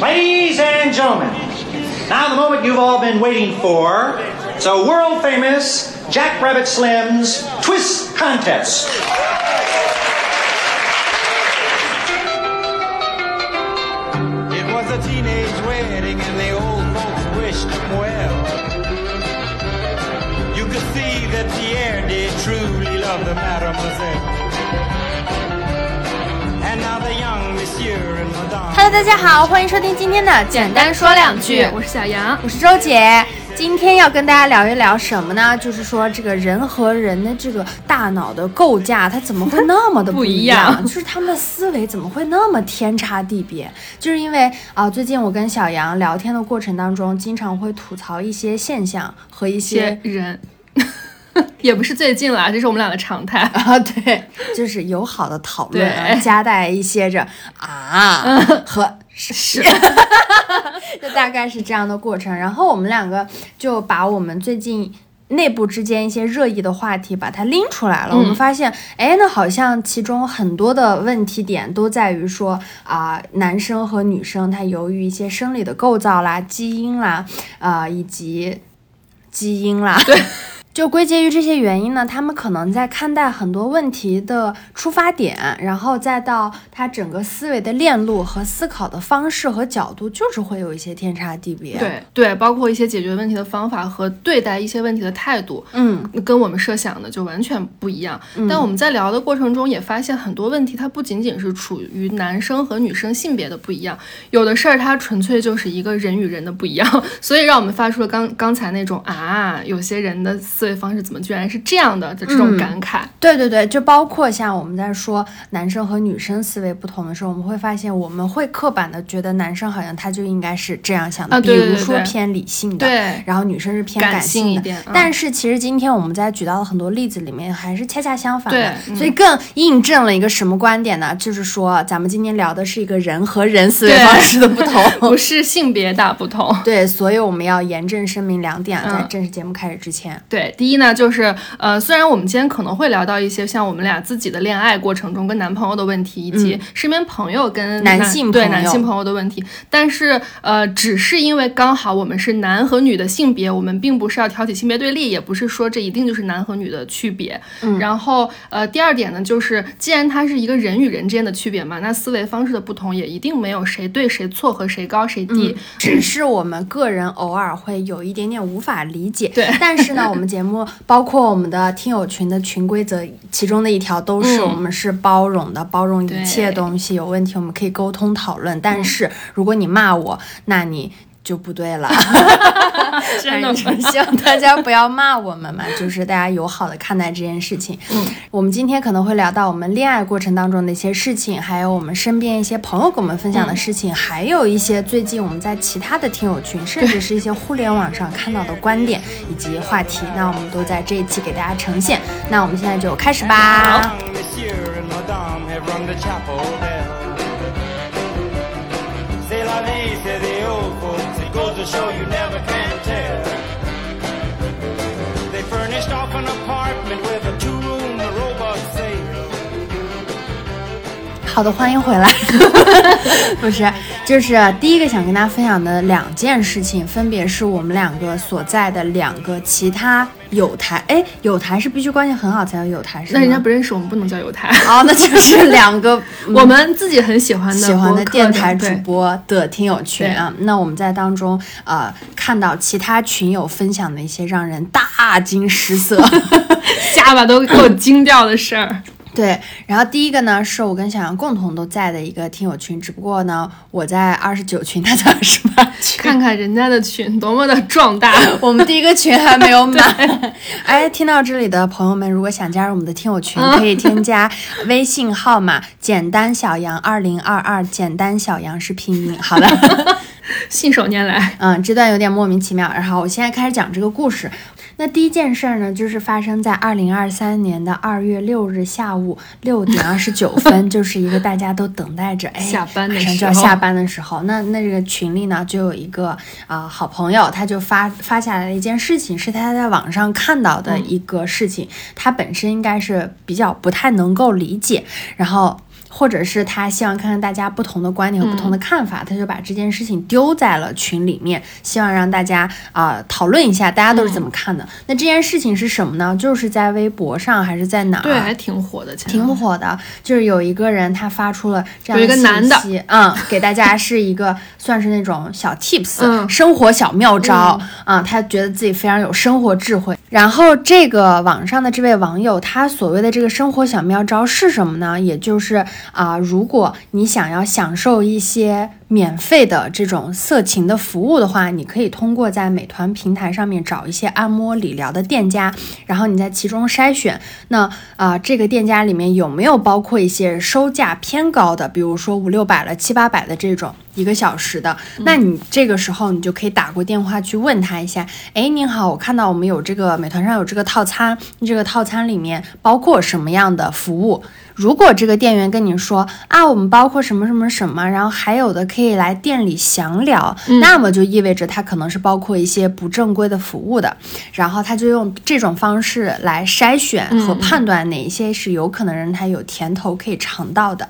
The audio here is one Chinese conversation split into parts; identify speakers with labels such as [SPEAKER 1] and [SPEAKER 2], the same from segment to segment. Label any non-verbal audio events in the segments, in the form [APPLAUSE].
[SPEAKER 1] Ladies and gentlemen, now the moment you've all been waiting for. It's a world famous Jack Rabbit Slim's Twist Contest.
[SPEAKER 2] It was a teenage wedding and the old folks wished him well. You could see that Pierre did truly love the mademoiselle. And now the young monsieur and.
[SPEAKER 3] Hello，大家好，欢迎收听今天的简单说两句，
[SPEAKER 4] 我是小杨。
[SPEAKER 3] 我是周姐。今天要跟大家聊一聊什么呢？就是说这个人和人的这个大脑的构架，它怎么会那么的
[SPEAKER 4] 不
[SPEAKER 3] 一
[SPEAKER 4] 一样 [LAUGHS]
[SPEAKER 3] 就是他们的思维怎么会那么天差地别？就是因为啊、最近我跟小杨聊天的过程当中，经常会吐槽一些现象和一些
[SPEAKER 4] 人，[LAUGHS] 也不是最近了，这是我们俩的常态。
[SPEAKER 3] 啊，对，就是友好的讨论啊，夹带一些着啊和
[SPEAKER 4] 是，[LAUGHS]
[SPEAKER 3] 就大概是这样的过程。然后我们两个就把我们最近。内部之间一些热议的话题，把它拎出来了。我们发现，哎，那好像其中很多的问题点都在于说啊、男生和女生他由于一些生理的构造啦、基因啦，啊、以及基因啦，对，[LAUGHS] 就归结于这些原因呢，他们可能在看待很多问题的出发点，然后再到他整个思维的链路和思考的方式和角度，就是会有一些天差地别。，
[SPEAKER 4] 对对，包括一些解决问题的方法和对待一些问题的态度，
[SPEAKER 3] 嗯，
[SPEAKER 4] 跟我们设想的就完全不一样。但我们在聊的过程中也发现，很多问题它不仅仅是处于男生和女生性别的不一样，有的事儿它纯粹就是一个人与人的不一样，[LAUGHS] 所以让我们发出了刚刚才那种啊，有些人的思维方式怎么居然是这样的的这种感慨。
[SPEAKER 3] 对对对，就包括像我们在说男生和女生思维不同的时候，我们会发现我们会刻板的觉得男生好像他就应该是这样想的，
[SPEAKER 4] 啊对对对
[SPEAKER 3] 比如说偏理性的，
[SPEAKER 4] 对
[SPEAKER 3] 然后女生是偏
[SPEAKER 4] 感
[SPEAKER 3] 性的。
[SPEAKER 4] 性一点嗯
[SPEAKER 3] 但是其实今天我们在举到的很多例子里面，还是恰恰相反的，
[SPEAKER 4] 嗯
[SPEAKER 3] 所以更印证了一个什么观点呢？就是说咱们今天聊的是一个人和人思维方式的不同。[LAUGHS]
[SPEAKER 4] 不是性别大不同，
[SPEAKER 3] 对，所以我们要严正声明两点啊，在
[SPEAKER 4] 嗯
[SPEAKER 3] 正式节目开始之前。
[SPEAKER 4] 对，第一呢，就是呃，虽然我们今天可能会聊到一些像我们俩自己的恋爱过程中跟男朋友的问题，以及身边朋友跟
[SPEAKER 3] 嗯男性
[SPEAKER 4] 对男性朋友的问题，但是呃，只是因为刚好我们是男和女的性别，我们并不是要挑起性别对立，也不是说这一定就是男和女的区别。
[SPEAKER 3] 嗯
[SPEAKER 4] 然后呃，第二点呢，就是既然它是一个人与人之间的区别嘛，那思维方式的不同也一定没有谁对谁错和谁高谁低。
[SPEAKER 3] 只是我们个人偶尔会有一点点无法理解，
[SPEAKER 4] 对
[SPEAKER 3] 但是呢，我们节 [LAUGHS] 目包括我们的听友群的群规则，其中的一条都是
[SPEAKER 4] 嗯
[SPEAKER 3] 我们是包容的，包容一切东西，有问题我们可以沟通讨论。但是如果你骂我，那你。就不对了，[LAUGHS] [LAUGHS]
[SPEAKER 4] 真的
[SPEAKER 3] 希望大家不要骂我们嘛，[LAUGHS] 就是大家友好的看待这件事情。嗯，我们今天可能会聊到我们恋爱过程当中的一些事情，还有我们身边一些朋友跟我们分享的事情，还有一些最近我们在其他的听友群，甚至是一些互联网上看到的观点以及话题，那我们都在这一期给大家呈现。那我们现在就开始吧。
[SPEAKER 2] Show you never
[SPEAKER 3] 好的，欢迎回来。[LAUGHS] 不是，就是第一个想跟大家分享的两件事情，分别是我们两个所在的两个其他有台。哎，有台是必须关系很好才有有台，是吗？
[SPEAKER 4] 那人家不认识我们，不能叫友台。
[SPEAKER 3] 哦，那就是两个 [LAUGHS]
[SPEAKER 4] 我们自己很喜欢的
[SPEAKER 3] 喜欢的电台主播的听友群啊。那我们在当中呃看到其他群友分享的一些让人大惊失色。[LAUGHS]
[SPEAKER 4] 下巴都给我惊掉的事儿。
[SPEAKER 3] 对，然后第一个呢是我跟小杨共同都在的一个听友群，只不过呢我在二十九群，他在二十八群。
[SPEAKER 4] 看看人家的群多么的壮大，[LAUGHS]
[SPEAKER 3] 我们第一个群还没有满。哎，听到这里的朋友们，如果想加入我们的听友群，可以添加微信号码“简单小杨二零二二”，简单小杨是拼音。好的，[LAUGHS]
[SPEAKER 4] 信手拈来。
[SPEAKER 3] 嗯，这段有点莫名其妙。然后我现在开始讲这个故事。那第一件事儿呢，就是发生在二零二三年的二月六日下午六点二十九 [LAUGHS] 分，就是一个大家都等待着，哎，
[SPEAKER 4] 下班的
[SPEAKER 3] 马上
[SPEAKER 4] 时候
[SPEAKER 3] 就要下班的时候。那那这个群里呢，就有一个啊、好朋友，他就发发下来了一件事情，是他在网上看到的一个事情，他本身应该是比较不太能够理解，然后。或者是他希望看看大家不同的观点和不同的看法，他就把这件事情丢在了群里面，希望让大家啊、讨论一下，大家都是怎么看的。那这件事情是什么呢？就是在微博上还是在哪儿？
[SPEAKER 4] 对，还挺火的，
[SPEAKER 3] 挺火的，就是有一个人他发出了这样
[SPEAKER 4] 有一个
[SPEAKER 3] 信息，嗯，给大家是一个算是那种小 tips，、
[SPEAKER 4] 嗯
[SPEAKER 3] 生活小妙招啊、他觉得自己非常有生活智慧。然后这个网上的这位网友，他所谓的这个生活小妙招是什么呢？也就是啊、如果你想要享受一些免费的这种色情的服务的话，你可以通过在美团平台上面找一些按摩理疗的店家，然后你在其中筛选。那啊、这个店家里面有没有包括一些收价偏高的，比如说五六百了、七八百的这种一个小时的？那你这个时候你就可以打过电话去问他一下，哎，您好，我看到我们有这个美团上有这个套餐，这个套餐里面包括什么样的服务？如果这个店员跟你说啊，我们包括什么什么什么，然后还有的可以来店里详聊，那么就意味着他可能是包括一些不正规的服务的，然后他就用这种方式来筛选和判断哪一些是有可能让他有甜头可以尝到的。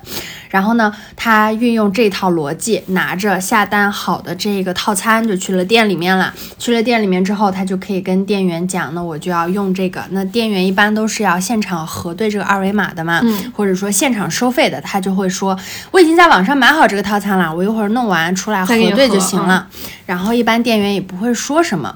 [SPEAKER 3] 然后呢，他运用这套逻辑，拿着下单好的这个套餐就去了店里面了。去了店里面之后，他就可以跟店员讲，那我就要用这个。那店员一般都是要现场核对这个二维码的嘛，或者说现场收费的，他就会说我已经在网上买好这个套餐了，我一会儿弄完出来核对就行了。然后一般店员也不会说什么。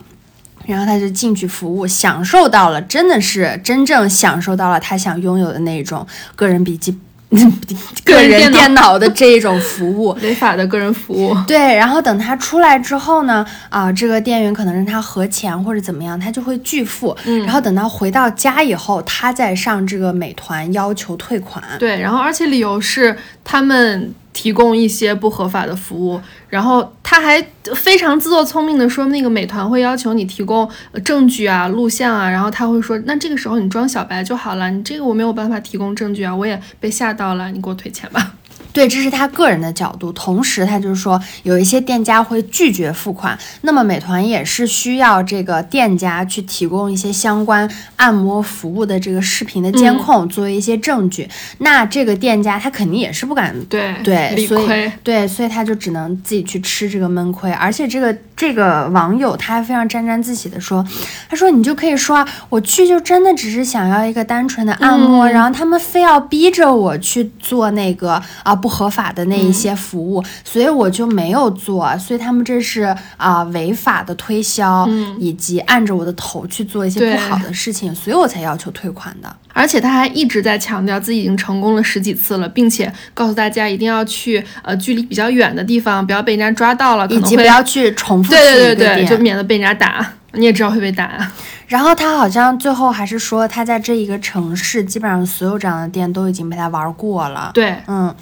[SPEAKER 3] 然后他就进去服务，享受到了，真的是真正享受到了他想拥有的那种个人笔记、[LAUGHS] 个人
[SPEAKER 4] 人电脑
[SPEAKER 3] 的这一种服务。[LAUGHS]
[SPEAKER 4] 违法的个人服务。
[SPEAKER 3] 对，然后等他出来之后呢，啊、这个店员可能让他核钱或者怎么样，他就会拒付。
[SPEAKER 4] 嗯
[SPEAKER 3] 然后等到回到家以后，他再上这个美团要求退款。
[SPEAKER 4] 对，然后而且理由是他们提供一些不合法的服务，然后他还非常自作聪明的说，那个美团会要求你提供证据啊、录像啊，然后他会说，那这个时候你装小白就好了，你这个我没有办法提供证据啊，我也被吓到了，你给我退钱吧。
[SPEAKER 3] 对，这是他个人的角度。同时，他就是说，有一些店家会拒绝付款，那么美团也是需要这个店家去提供一些相关按摩服务的这个视频的监控，作为一些证据。那这个店家他肯定也是不敢
[SPEAKER 4] 对
[SPEAKER 3] 对，所以。对，所以他就只能自己去吃这个闷亏。而且这个这个网友他还非常沾沾自喜的说，他说你就可以说啊，我去就真的只是想要一个单纯的按摩，然后他们非要逼着我去做那个啊不合法的那一些服务，所以我就没有做。所以他们这是啊、违法的推销，以及按着我的头去做一些不好的事情，所以我才要求退款的。
[SPEAKER 4] 而且他还一直在强调自己已经成功了十几次了，并且告诉大家一定要去呃距离比较远的地方，不要被人家抓到了，
[SPEAKER 3] 以及不要去重复
[SPEAKER 4] 对
[SPEAKER 3] 去
[SPEAKER 4] 对对对，
[SPEAKER 3] 店
[SPEAKER 4] 就免得被人家打。你也知道会被打，啊
[SPEAKER 3] 然后他好像最后还是说，他在这一个城市，基本上所有这样的店都已经被他玩过了。，
[SPEAKER 4] 对，
[SPEAKER 3] 嗯，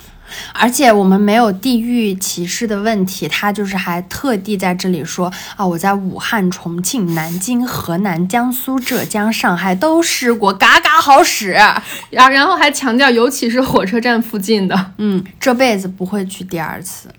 [SPEAKER 3] 而且我们没有地域歧视的问题，他就是还特地在这里说啊，我在武汉、重庆、南京、河南、江苏、浙江、上海都试过，嘎嘎好使。
[SPEAKER 4] 然然后还强调，尤其是火车站附近的，
[SPEAKER 3] 嗯，这辈子不会去第二次。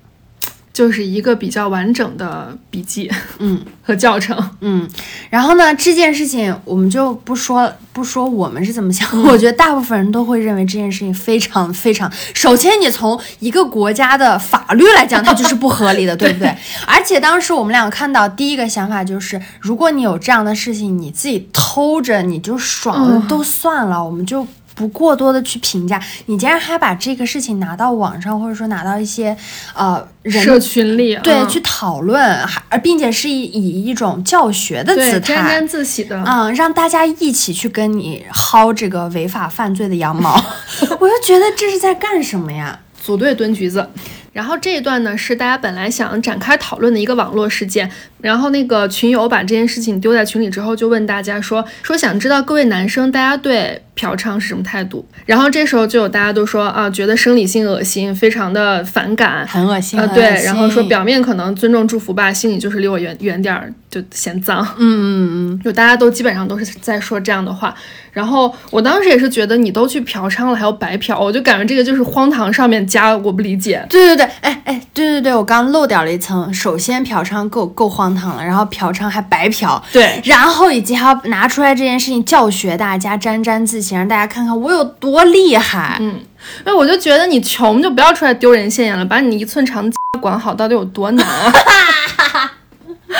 [SPEAKER 4] 就是一个比较完整的笔记
[SPEAKER 3] 嗯。[LAUGHS]
[SPEAKER 4] 和教程。
[SPEAKER 3] 嗯，然后呢，这件事情我们就不说不说我们是怎么想，我觉得大部分人都会认为这件事情非常非常。首先，你从一个国家的法律来讲，它就是不合理的，[LAUGHS] 对不对？而且当时我们俩看到第一个想法就是，如果你有这样的事情，你自己偷着你就爽了、
[SPEAKER 4] 嗯
[SPEAKER 3] 都算了，我们就。不过多的去评价，你竟然还把这个事情拿到网上，或者说拿到一些呃人
[SPEAKER 4] 社群里，
[SPEAKER 3] 对、
[SPEAKER 4] 嗯
[SPEAKER 3] 去讨论，还而并且是以以一种教学的姿
[SPEAKER 4] 态沾
[SPEAKER 3] 态
[SPEAKER 4] 沾，自喜的，
[SPEAKER 3] 嗯，让大家一起去跟你薅这个违法犯罪的羊毛，[LAUGHS] 我就觉得这是在干什么呀？[LAUGHS]
[SPEAKER 4] 组队蹲橘子。然后这一段呢是大家本来想展开讨论的一个网络事件，然后那个群友把这件事情丢在群里之后，就问大家说说想知道各位男生大家对嫖娼是什么态度？然后这时候就有大家都说啊，觉得生理性恶心，非常的反感，
[SPEAKER 3] 很恶心，
[SPEAKER 4] 呃对，然后说表面可能尊重祝福吧，心里就是离我远远点儿，就嫌脏。
[SPEAKER 3] 嗯嗯嗯，
[SPEAKER 4] 就大家都基本上都是在说这样的话，然后我当时也是觉得你都去嫖娼了，还要白嫖，我就感觉这个就是荒唐上面加我不理解。
[SPEAKER 3] 对对对，哎哎，对对对，我刚漏掉了一层。首先嫖娼够够荒唐了，然后嫖娼还白嫖，
[SPEAKER 4] 对
[SPEAKER 3] 然后以及还要拿出来这件事情教学大家，沾沾自喜，让大家看看我有多厉害。嗯，
[SPEAKER 4] 那我就觉得你穷就不要出来丢人现眼了，把你一寸长的管好到底有多难啊！[LAUGHS]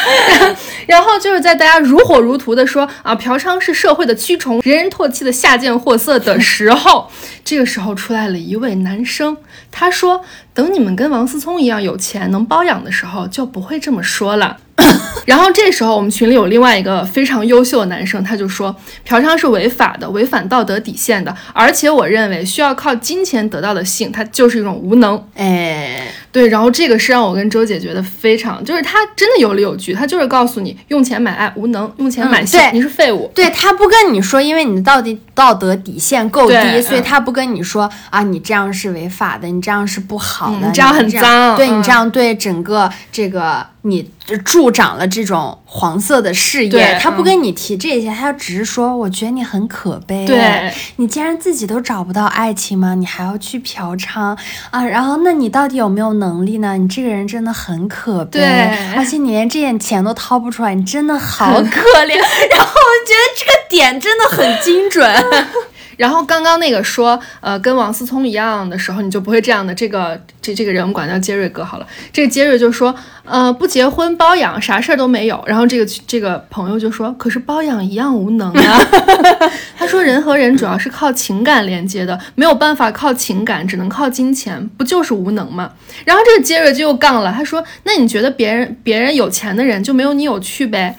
[SPEAKER 4] [LAUGHS] 然后就是在大家如火如荼的说啊，嫖娼是社会的蛆虫，人人唾弃的下贱货色的时候，这个时候出来了一位男生，他说：“等你们跟王思聪一样有钱能包养的时候，就不会这么说了。[LAUGHS] ”然后这时候我们群里有另外一个非常优秀的男生，他就说嫖娼是违法的，违反道德底线的，而且我认为需要靠金钱得到的性，它就是一种无能。
[SPEAKER 3] 哎，
[SPEAKER 4] 对，然后这个是让我跟周姐觉得非常，就是他真的有理有据，他就是告诉你用钱买爱无能，用钱买性、
[SPEAKER 3] 对
[SPEAKER 4] 你是废物。
[SPEAKER 3] 对他不跟你说，因为你的道德道德底线够低，所以他不跟你说啊，你这样是违法的，你这样是不好的，你
[SPEAKER 4] 嗯这样很脏
[SPEAKER 3] 对你
[SPEAKER 4] 嗯
[SPEAKER 3] 这样对整个这个你助长了这种黄色的事业，他不跟你提这些，他只是说，我觉得你很可悲，
[SPEAKER 4] 对
[SPEAKER 3] 你既然自己都找不到爱情吗？你还要去嫖娼啊？然后那你到底有没有能力呢？你这个人真的很可悲，
[SPEAKER 4] 对
[SPEAKER 3] 而且你连这点钱都掏不出来，你真的好可怜。[LAUGHS] 然后我觉得这个点真的很精准。[LAUGHS]
[SPEAKER 4] 然后刚刚那个说，呃，跟王思聪一样的时候，你就不会这样的。这个这这个人我们管叫杰瑞哥好了。这个杰瑞就说，呃，不结婚包养，啥事儿都没有。然后这个这个朋友就说，可是包养一样无能啊。[LAUGHS] 他说，人和人主要是靠情感连接的，没有办法靠情感，只能靠金钱，不就是无能吗？然后这个杰瑞就又杠了，他说，那你觉得别人别人有钱的人就没有你有趣呗？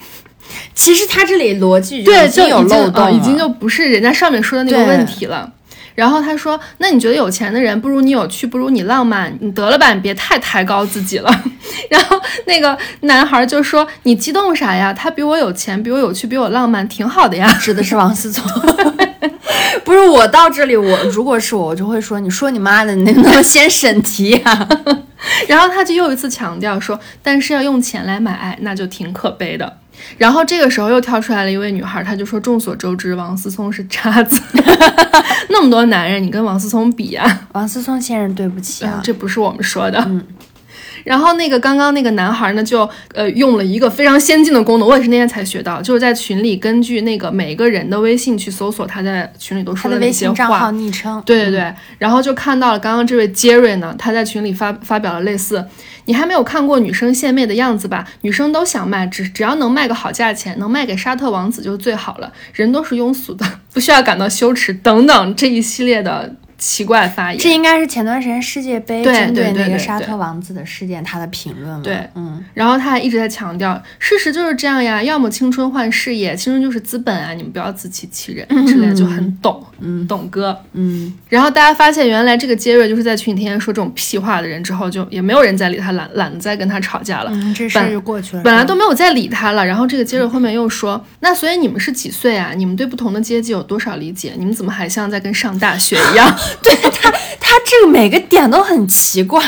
[SPEAKER 3] 其实他这里逻辑
[SPEAKER 4] 对，就已经
[SPEAKER 3] 漏洞
[SPEAKER 4] 已经就不是人家上面说的那个问题了。然后他说：“那你觉得有钱的人不如你有趣，不如你浪漫，你得了吧，你别太抬高自己了。[LAUGHS] ”然后那个男孩就说：“你激动啥呀？他比我有钱，比我有趣，比我浪漫，挺好的呀。
[SPEAKER 3] 指的是王思聪。[LAUGHS] 不是我到这里，我如果是我，我就会说，你说你妈的，你能不能先审题呀、[LAUGHS] ”
[SPEAKER 4] 然后他就又一次强调说：“但是要用钱来买爱，那就挺可悲的。”然后这个时候又跳出来了一位女孩，她就说：“众所周知，王思聪是渣子，[LAUGHS] 那么多男人，你跟王思聪比呀、
[SPEAKER 3] 王思聪先生，对不起啊。
[SPEAKER 4] 嗯，，这不是我们说的。然后那个刚刚那个男孩呢，就呃用了一个非常先进的功能，我也是那天才学到，就是在群里根据那个每个人的微信去搜索他在群里都
[SPEAKER 3] 说的
[SPEAKER 4] 那些
[SPEAKER 3] 话账号。昵称。
[SPEAKER 4] 对对对，然后就看到了刚刚这位杰瑞呢，他在群里发发表了类似：“你还没有看过女生献媚的样子吧？女生都想卖，只只要能卖个好价钱，能卖给沙特王子就最好了。人都是庸俗的，不需要感到羞耻。”等等这一系列的奇怪发言。
[SPEAKER 3] 这应该是前段时间世界杯
[SPEAKER 4] 对
[SPEAKER 3] 针
[SPEAKER 4] 对
[SPEAKER 3] 那个沙特王子的事件，他的评论了。
[SPEAKER 4] 对
[SPEAKER 3] 嗯，
[SPEAKER 4] 然后他还一直在强调，事实就是这样呀，要么青春换事业，青春就是资本啊，你们不要自欺欺人之类的，就很懂，嗯，懂哥，
[SPEAKER 3] 嗯。
[SPEAKER 4] 然后大家发现，原来这个杰瑞就是在群里天天说这种屁话的人之后，就也没有人再理他，懒懒得再跟他吵架了。
[SPEAKER 3] 嗯，这事儿就过去了。
[SPEAKER 4] 本来都没有再理他了，然后这个杰瑞后面又说：“那所以你们是几岁啊？你们对不同的阶级有多少理解？你们怎么还像在跟上大学一样？”
[SPEAKER 3] 对他，他这个每个点都很奇怪。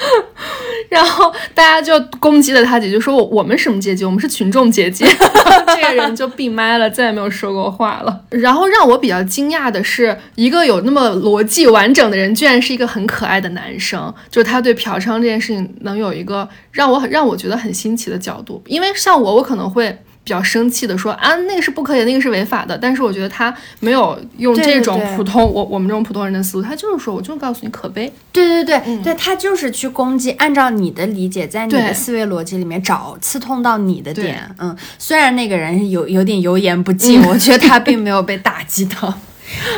[SPEAKER 3] [LAUGHS]
[SPEAKER 4] 然后大家就攻击了他几句，说我我们什么阶级？我们是群众阶级。[LAUGHS] 这个人就闭麦了，再也没有说过话了。然后让我比较惊讶的是，一个有那么逻辑完整的人，居然是一个很可爱的男生。就是他对嫖娼这件事情能有一个让我很让我觉得很新奇的角度。因为像我，我可能会。比较生气的说啊，那个是不可以，那个是违法的。但是我觉得他没有用这种
[SPEAKER 3] 对
[SPEAKER 4] 普通我我们这种普通人的思路，他就是说，我就告诉你可悲。
[SPEAKER 3] 对对对、对，他就是去攻击，按照你的理解，在你的思维逻辑里面找刺痛到你的点。嗯，虽然那个人有有点油盐不进，[LAUGHS] 我觉得他并没有被打击到。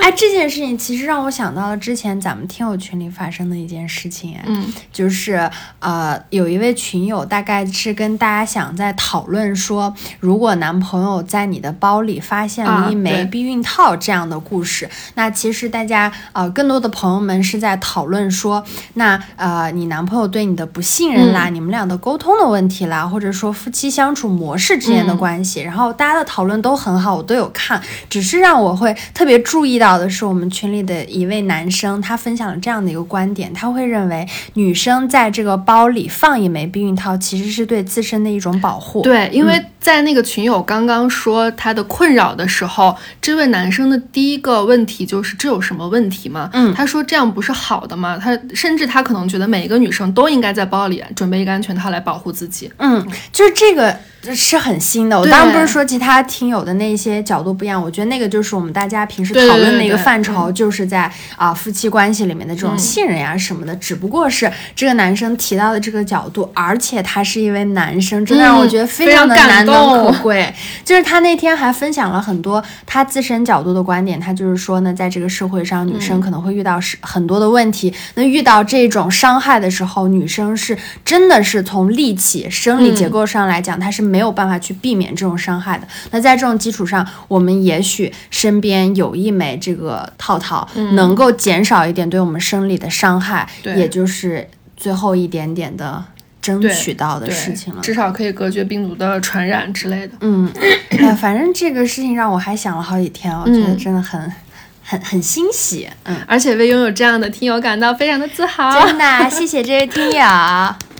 [SPEAKER 3] 哎，这件事情其实让我想到了之前咱们听友群里发生的一件事情，哎，
[SPEAKER 4] 嗯，
[SPEAKER 3] 就是呃，有一位群友大概是跟大家想在讨论说，如果男朋友在你的包里发现了一枚避孕套这样的故事，那其实大家呃更多的朋友们是在讨论说，那呃你男朋友对你的不信任啦，你们俩的沟通的问题啦，或者说夫妻相处模式之间的关系，然后大家的讨论都很好，我都有看，只是让我会特别注注意到的是，我们群里的一位男生，他分享了这样的一个观点，他会认为女生在这个包里放一枚避孕套，其实是对自身的一种保护。
[SPEAKER 4] 对，因为在那个群友刚刚说他的困扰的时候，这位男生的第一个问题就是这有什么问题吗？
[SPEAKER 3] 嗯
[SPEAKER 4] 他说这样不是好的吗？他甚至他可能觉得每一个女生都应该在包里准备一个安全套来保护自己。
[SPEAKER 3] 嗯，就是这个是很新的。我
[SPEAKER 4] 对
[SPEAKER 3] 当然不是说其他听友的那些角度不一样，我觉得那个就是我们大家平时讨论的一个范畴，就是在啊、夫妻关系里面的这种信任呀什么的。只不过是这个男生提到的这个角度，而且他是一位男生，真的让我觉得非常的难能可
[SPEAKER 4] 动
[SPEAKER 3] 贵。就是他那天还分享了很多他自身角度的观点，他就是说呢，在这个社会上，女生可能会遇到是很多的问题。那遇到这种伤害的时候，女生是真的是从力气、生理结构上来讲，她是没有办法去避免这种伤害的。那在这种基础上，我们也许身边有一枚这个套套，能够减少一点对我们生理的伤害，也就是最后一点点的争取到的事情了。
[SPEAKER 4] 至少可以隔绝病毒的传染之类的。
[SPEAKER 3] 嗯，哎，反正这个事情让我还想了好几天，我觉得
[SPEAKER 4] 嗯
[SPEAKER 3] 真的很、很很欣喜。嗯，
[SPEAKER 4] 而且为拥有这样的听友感到非常的自豪。
[SPEAKER 3] 真的，谢谢这位听友。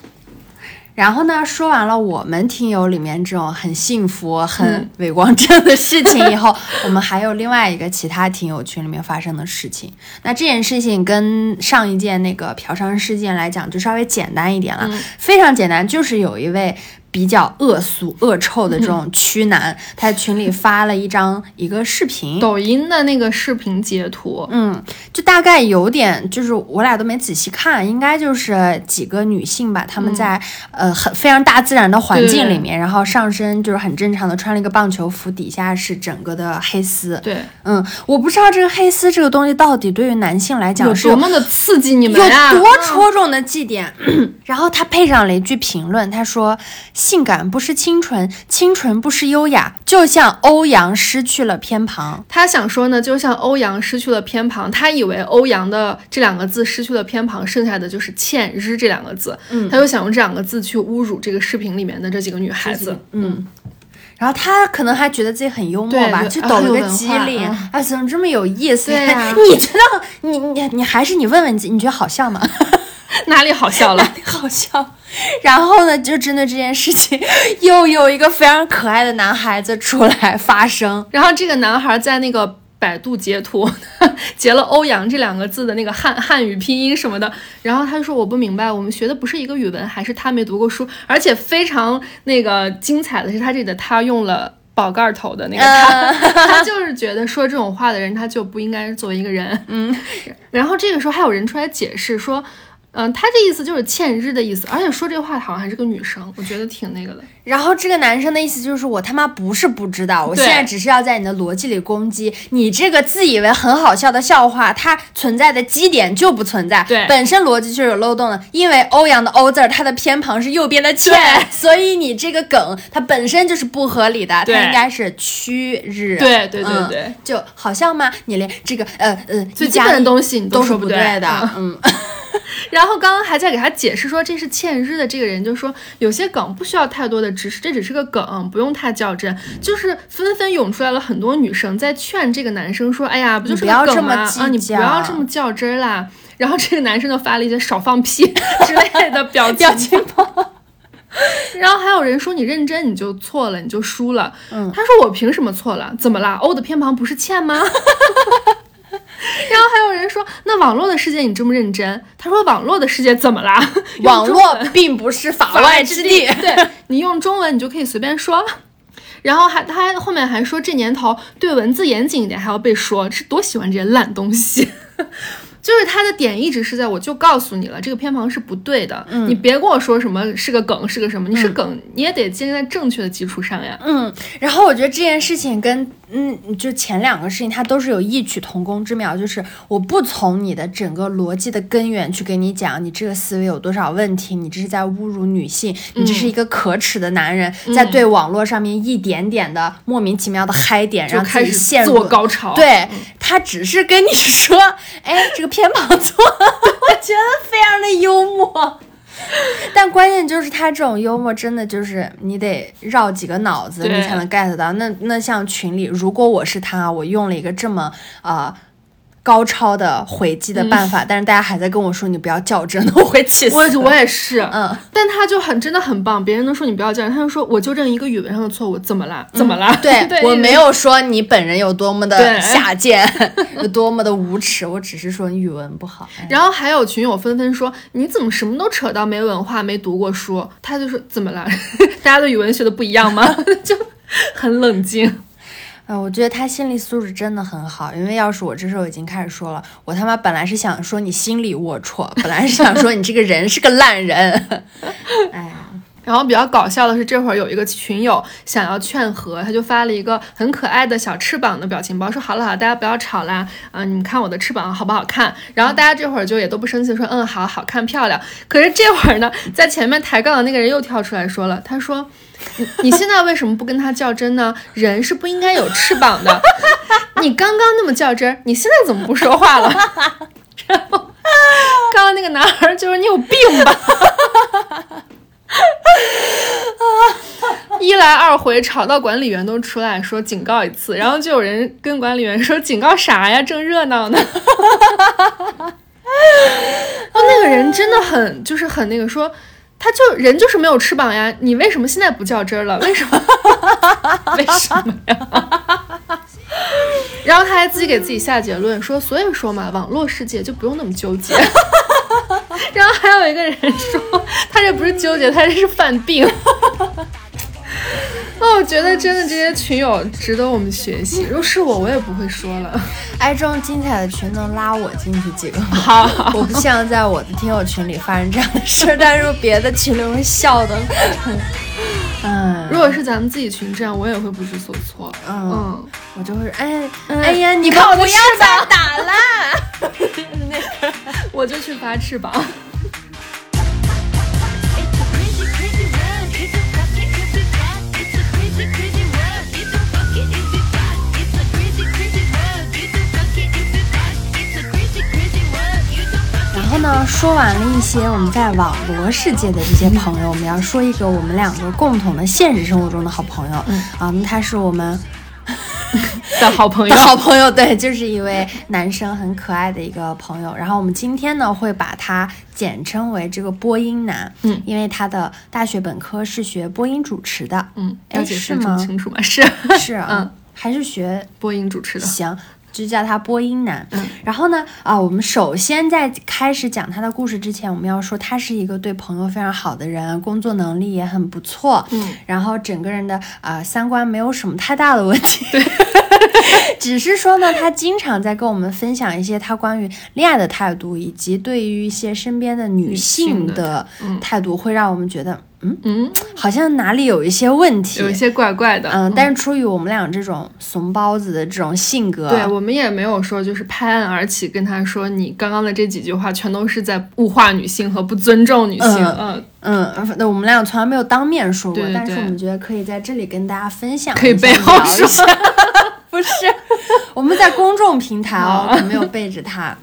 [SPEAKER 3] 然后呢，说完了我们听友里面这种很幸福、很伟光正的事情以后，[LAUGHS] 我们还有另外一个其他听友群里面发生的事情。那这件事情跟上一件那个嫖娼事件来讲，就稍微简单一点了，非常简单，就是有一位。比较恶俗、恶臭的这种区男，他在群里发了一张一个视频，
[SPEAKER 4] 抖音的那个视频截图，
[SPEAKER 3] 嗯，就大概有点，就是我俩都没仔细看，应该就是几个女性吧，她们在、呃很非常大自然的环境里面，然后上身就是很正常的穿了一个棒球服，底下是整个的黑丝。
[SPEAKER 4] 对，
[SPEAKER 3] 嗯，我不知道这个黑丝这个东西到底对于男性来讲是
[SPEAKER 4] 有多么的刺激你们
[SPEAKER 3] 有！多戳中的绩点。[COUGHS] 然后他配上了一句评论，他说：“性感不失清纯，清纯不失优雅，就像欧阳失去了偏旁。”
[SPEAKER 4] 他想说呢，就像欧阳失去了偏旁，他以为欧阳的这两个字失去了偏旁，剩下的就是欠日这两个字，嗯，他就想用这两个字去侮辱这个视频里面的这几个女孩子，
[SPEAKER 3] 嗯，然后他可能还觉得自己很幽默吧，
[SPEAKER 4] 就
[SPEAKER 3] 就抖了个机灵，
[SPEAKER 4] 化嗯。
[SPEAKER 3] 啊，怎么这么有意思？[LAUGHS] 你觉得你你你还是你问问自己，你觉得好笑吗？[LAUGHS]
[SPEAKER 4] 哪里好笑了？[LAUGHS]
[SPEAKER 3] 好笑。然后呢，就针对这件事情，[LAUGHS] 又有一个非常可爱的男孩子出来发声。
[SPEAKER 4] 然后这个男孩在那个百度截图截了欧阳这两个字的那个汉汉语拼音什么的，然后他就说我不明白，我们学的不是一个语文，还是他没读过书？而且非常那个精彩的是，他这里的他用了。宝盖头的那个他，他就是觉得说这种话的人，他就不应该作为一个人。嗯，然后这个时候还有人出来解释说，嗯、他这意思就是欠日的意思，而且说这话好像还是个女生，我觉得挺那个的。
[SPEAKER 3] 然后这个男生的意思就是我他妈不是不知道，我现在只是要在你的逻辑里攻击你这个自以为很好笑的笑话，它存在的基点就不存在，
[SPEAKER 4] 对
[SPEAKER 3] 本身逻辑就是有漏洞的。因为欧阳的欧字儿，它的偏旁是右边的欠，所以你这个梗它本身就是不合理的，它应该是屈日。
[SPEAKER 4] 对对对
[SPEAKER 3] 嗯
[SPEAKER 4] 对
[SPEAKER 3] 就好笑吗？你连这个呃呃
[SPEAKER 4] 最基本的东西你
[SPEAKER 3] 都
[SPEAKER 4] 说
[SPEAKER 3] 不对的，嗯。[LAUGHS] [LAUGHS]
[SPEAKER 4] 然后刚刚还在给他解释说这是欠日的这个人就说有些梗不需要太多的知识，这只是个梗，不用太较真。就是纷纷涌出来了很多女生在劝这个男生说：“哎呀，不就是梗吗？啊，你不要这么较真儿啦。”然后这个男生就发了一些少放屁 [LAUGHS] 之类的表情
[SPEAKER 3] 表情包。[LAUGHS]
[SPEAKER 4] 然后还有人说你认真你就错了，你就输了。
[SPEAKER 3] 嗯
[SPEAKER 4] 他说我凭什么错了？怎么啦？欧的偏旁不是欠吗？[LAUGHS] 然后还有人说，那网络的世界你这么认真？他说网络的世界怎么啦？[LAUGHS]
[SPEAKER 3] 网络并不是法外之地。
[SPEAKER 4] 对你用中文你就可以随便说。[LAUGHS] 然后还他还后面还说这年头对文字严谨一点还要被说，是多喜欢这些烂东西。就是他的点一直是在我就告诉你了，这个偏旁是不对的，
[SPEAKER 3] 嗯。
[SPEAKER 4] 你别跟我说什么是个梗是个什么，你是梗你也得建立在正确的基础上呀。
[SPEAKER 3] 嗯，然后我觉得这件事情跟嗯，就前两个事情，它都是有异曲同工之妙，就是我不从你的整个逻辑的根源去给你讲，你这个思维有多少问题，你这是在侮辱女性，你这是一个可耻的男人，在对网络上面一点点的莫名其妙的嗨点，然
[SPEAKER 4] 后开始
[SPEAKER 3] 陷入
[SPEAKER 4] 自我高潮，
[SPEAKER 3] 对他只是跟你说，[LAUGHS] 哎，这个偏旁错了，[LAUGHS] 我觉得非常的幽默。但关键就是他这种幽默，真的就是你得绕几个脑子，你才能 get 到。那那像群里，如果我是他，我用了一个这么呃高超的回击的办法，但是大家还在跟我说你不要较真，我会气死。
[SPEAKER 4] 我我也是，
[SPEAKER 3] 嗯，
[SPEAKER 4] 但他就很真的很棒，别人都说你不要较真，他就说我纠正一个语文上的错误，怎么啦？怎么啦？
[SPEAKER 3] 对 [LAUGHS]
[SPEAKER 4] 对
[SPEAKER 3] 我没。有说你本人有多么的下贱，[LAUGHS] 有多么的无耻，我只是说你语文不好。哎
[SPEAKER 4] 然后还有群友纷纷说：“你怎么什么都扯到没文化、没读过书？”他就说：“怎么啦？大家的语文学的不一样吗？”就很冷静。
[SPEAKER 3] 我觉得他心理素质真的很好，因为要是我这时候已经开始说了，我他妈本来是想说你心理龌龊，本来是想说你这个人是个烂人，[LAUGHS] 哎呀，
[SPEAKER 4] 然后比较搞笑的是，这会儿有一个群友想要劝和，他就发了一个很可爱的小翅膀的表情包，说：“好了好了，大家不要吵啦，啊、你们看我的翅膀好不好看？”然后大家这会儿就也都不生气，说：“嗯，好好看，漂亮。”可是这会儿呢，在前面抬杠的那个人又跳出来说了，他说。你 [LAUGHS] 你现在为什么不跟他较真呢？人是不应该有翅膀的。[LAUGHS] 你刚刚那么较真，你现在怎么不说话了？[LAUGHS] 然后刚刚那个男孩就说：“你有病吧？”一来二回吵到管理员都出来说警告一次，然后就有人跟管理员说警告啥呀？正热闹呢。那个人真的很就是很那个说，他就人就是没有翅膀呀，你为什么现在不较真儿了？为什么？[LAUGHS] 为什么呀？[LAUGHS] 然后他还自己给自己下结论说，所以说嘛，网络世界就不用那么纠结。[LAUGHS] 然后还有一个人说，他这不是纠结，他这是犯病。哦，我觉得真的这些群友值得我们学习。如果是我，我也不会说了。
[SPEAKER 3] 哎，这种精彩的群能拉我进去几个吗？
[SPEAKER 4] 好好，
[SPEAKER 3] 我不希望在我的听友群里发生这样的事儿，但是别的群里会笑的。[LAUGHS] 嗯，
[SPEAKER 4] 如果是咱们自己群这样，我也会不知所措。
[SPEAKER 3] 嗯，
[SPEAKER 4] 嗯，
[SPEAKER 3] 我就会哎哎呀，你
[SPEAKER 4] 你看我的
[SPEAKER 3] 们不要
[SPEAKER 4] 翅膀
[SPEAKER 3] 再打啦！[LAUGHS]
[SPEAKER 4] 我就去发翅膀。
[SPEAKER 3] 后呢，说完了一些我们在网络世界的这些朋友，我们要说一个我们两个共同的现实生活中的好朋友。嗯啊，那他是我们 [LAUGHS]
[SPEAKER 4] 的好朋友，[LAUGHS]
[SPEAKER 3] 好朋友，对，就是一位男生，很可爱的一个朋友。然后我们今天呢，会把他简称为这个播音男，
[SPEAKER 4] 嗯，
[SPEAKER 3] 因为他的大学本科是学播音主持的，
[SPEAKER 4] 嗯，
[SPEAKER 3] 哎
[SPEAKER 4] 要解释
[SPEAKER 3] 吗
[SPEAKER 4] 清楚吗？是
[SPEAKER 3] 是啊，
[SPEAKER 4] 嗯
[SPEAKER 3] 还是学
[SPEAKER 4] 播音主持的。
[SPEAKER 3] 行，就叫他播音男。
[SPEAKER 4] 嗯
[SPEAKER 3] 然后呢，啊，我们首先在开始讲他的故事之前，我们要说他是一个对朋友非常好的人，工作能力也很不错。
[SPEAKER 4] 嗯，
[SPEAKER 3] 然后整个人的呃三观没有什么太大的问题。对。[LAUGHS] 只是说呢，他经常在跟我们分享一些他关于恋爱的态度，以及对于一些身边的女性
[SPEAKER 4] 性的
[SPEAKER 3] 态度，会让我们觉得，嗯，
[SPEAKER 4] 嗯，
[SPEAKER 3] 好像哪里有一些问题。
[SPEAKER 4] 有一些怪怪的。
[SPEAKER 3] 嗯，但是出于我们俩这种怂包子的这种性格，
[SPEAKER 4] 对我们也没有说就是拍案而起跟他说你刚刚的这几句话全都是在物化女性和不尊重女性。
[SPEAKER 3] 嗯
[SPEAKER 4] 嗯，
[SPEAKER 3] 嗯，那我们俩从来没有当面说过，
[SPEAKER 4] 对对
[SPEAKER 3] 但是我们觉得可以在这里跟大家分享，
[SPEAKER 4] 可以背后说
[SPEAKER 3] 下 [LAUGHS] 不是，我们在公众平台哦，可没有背着他。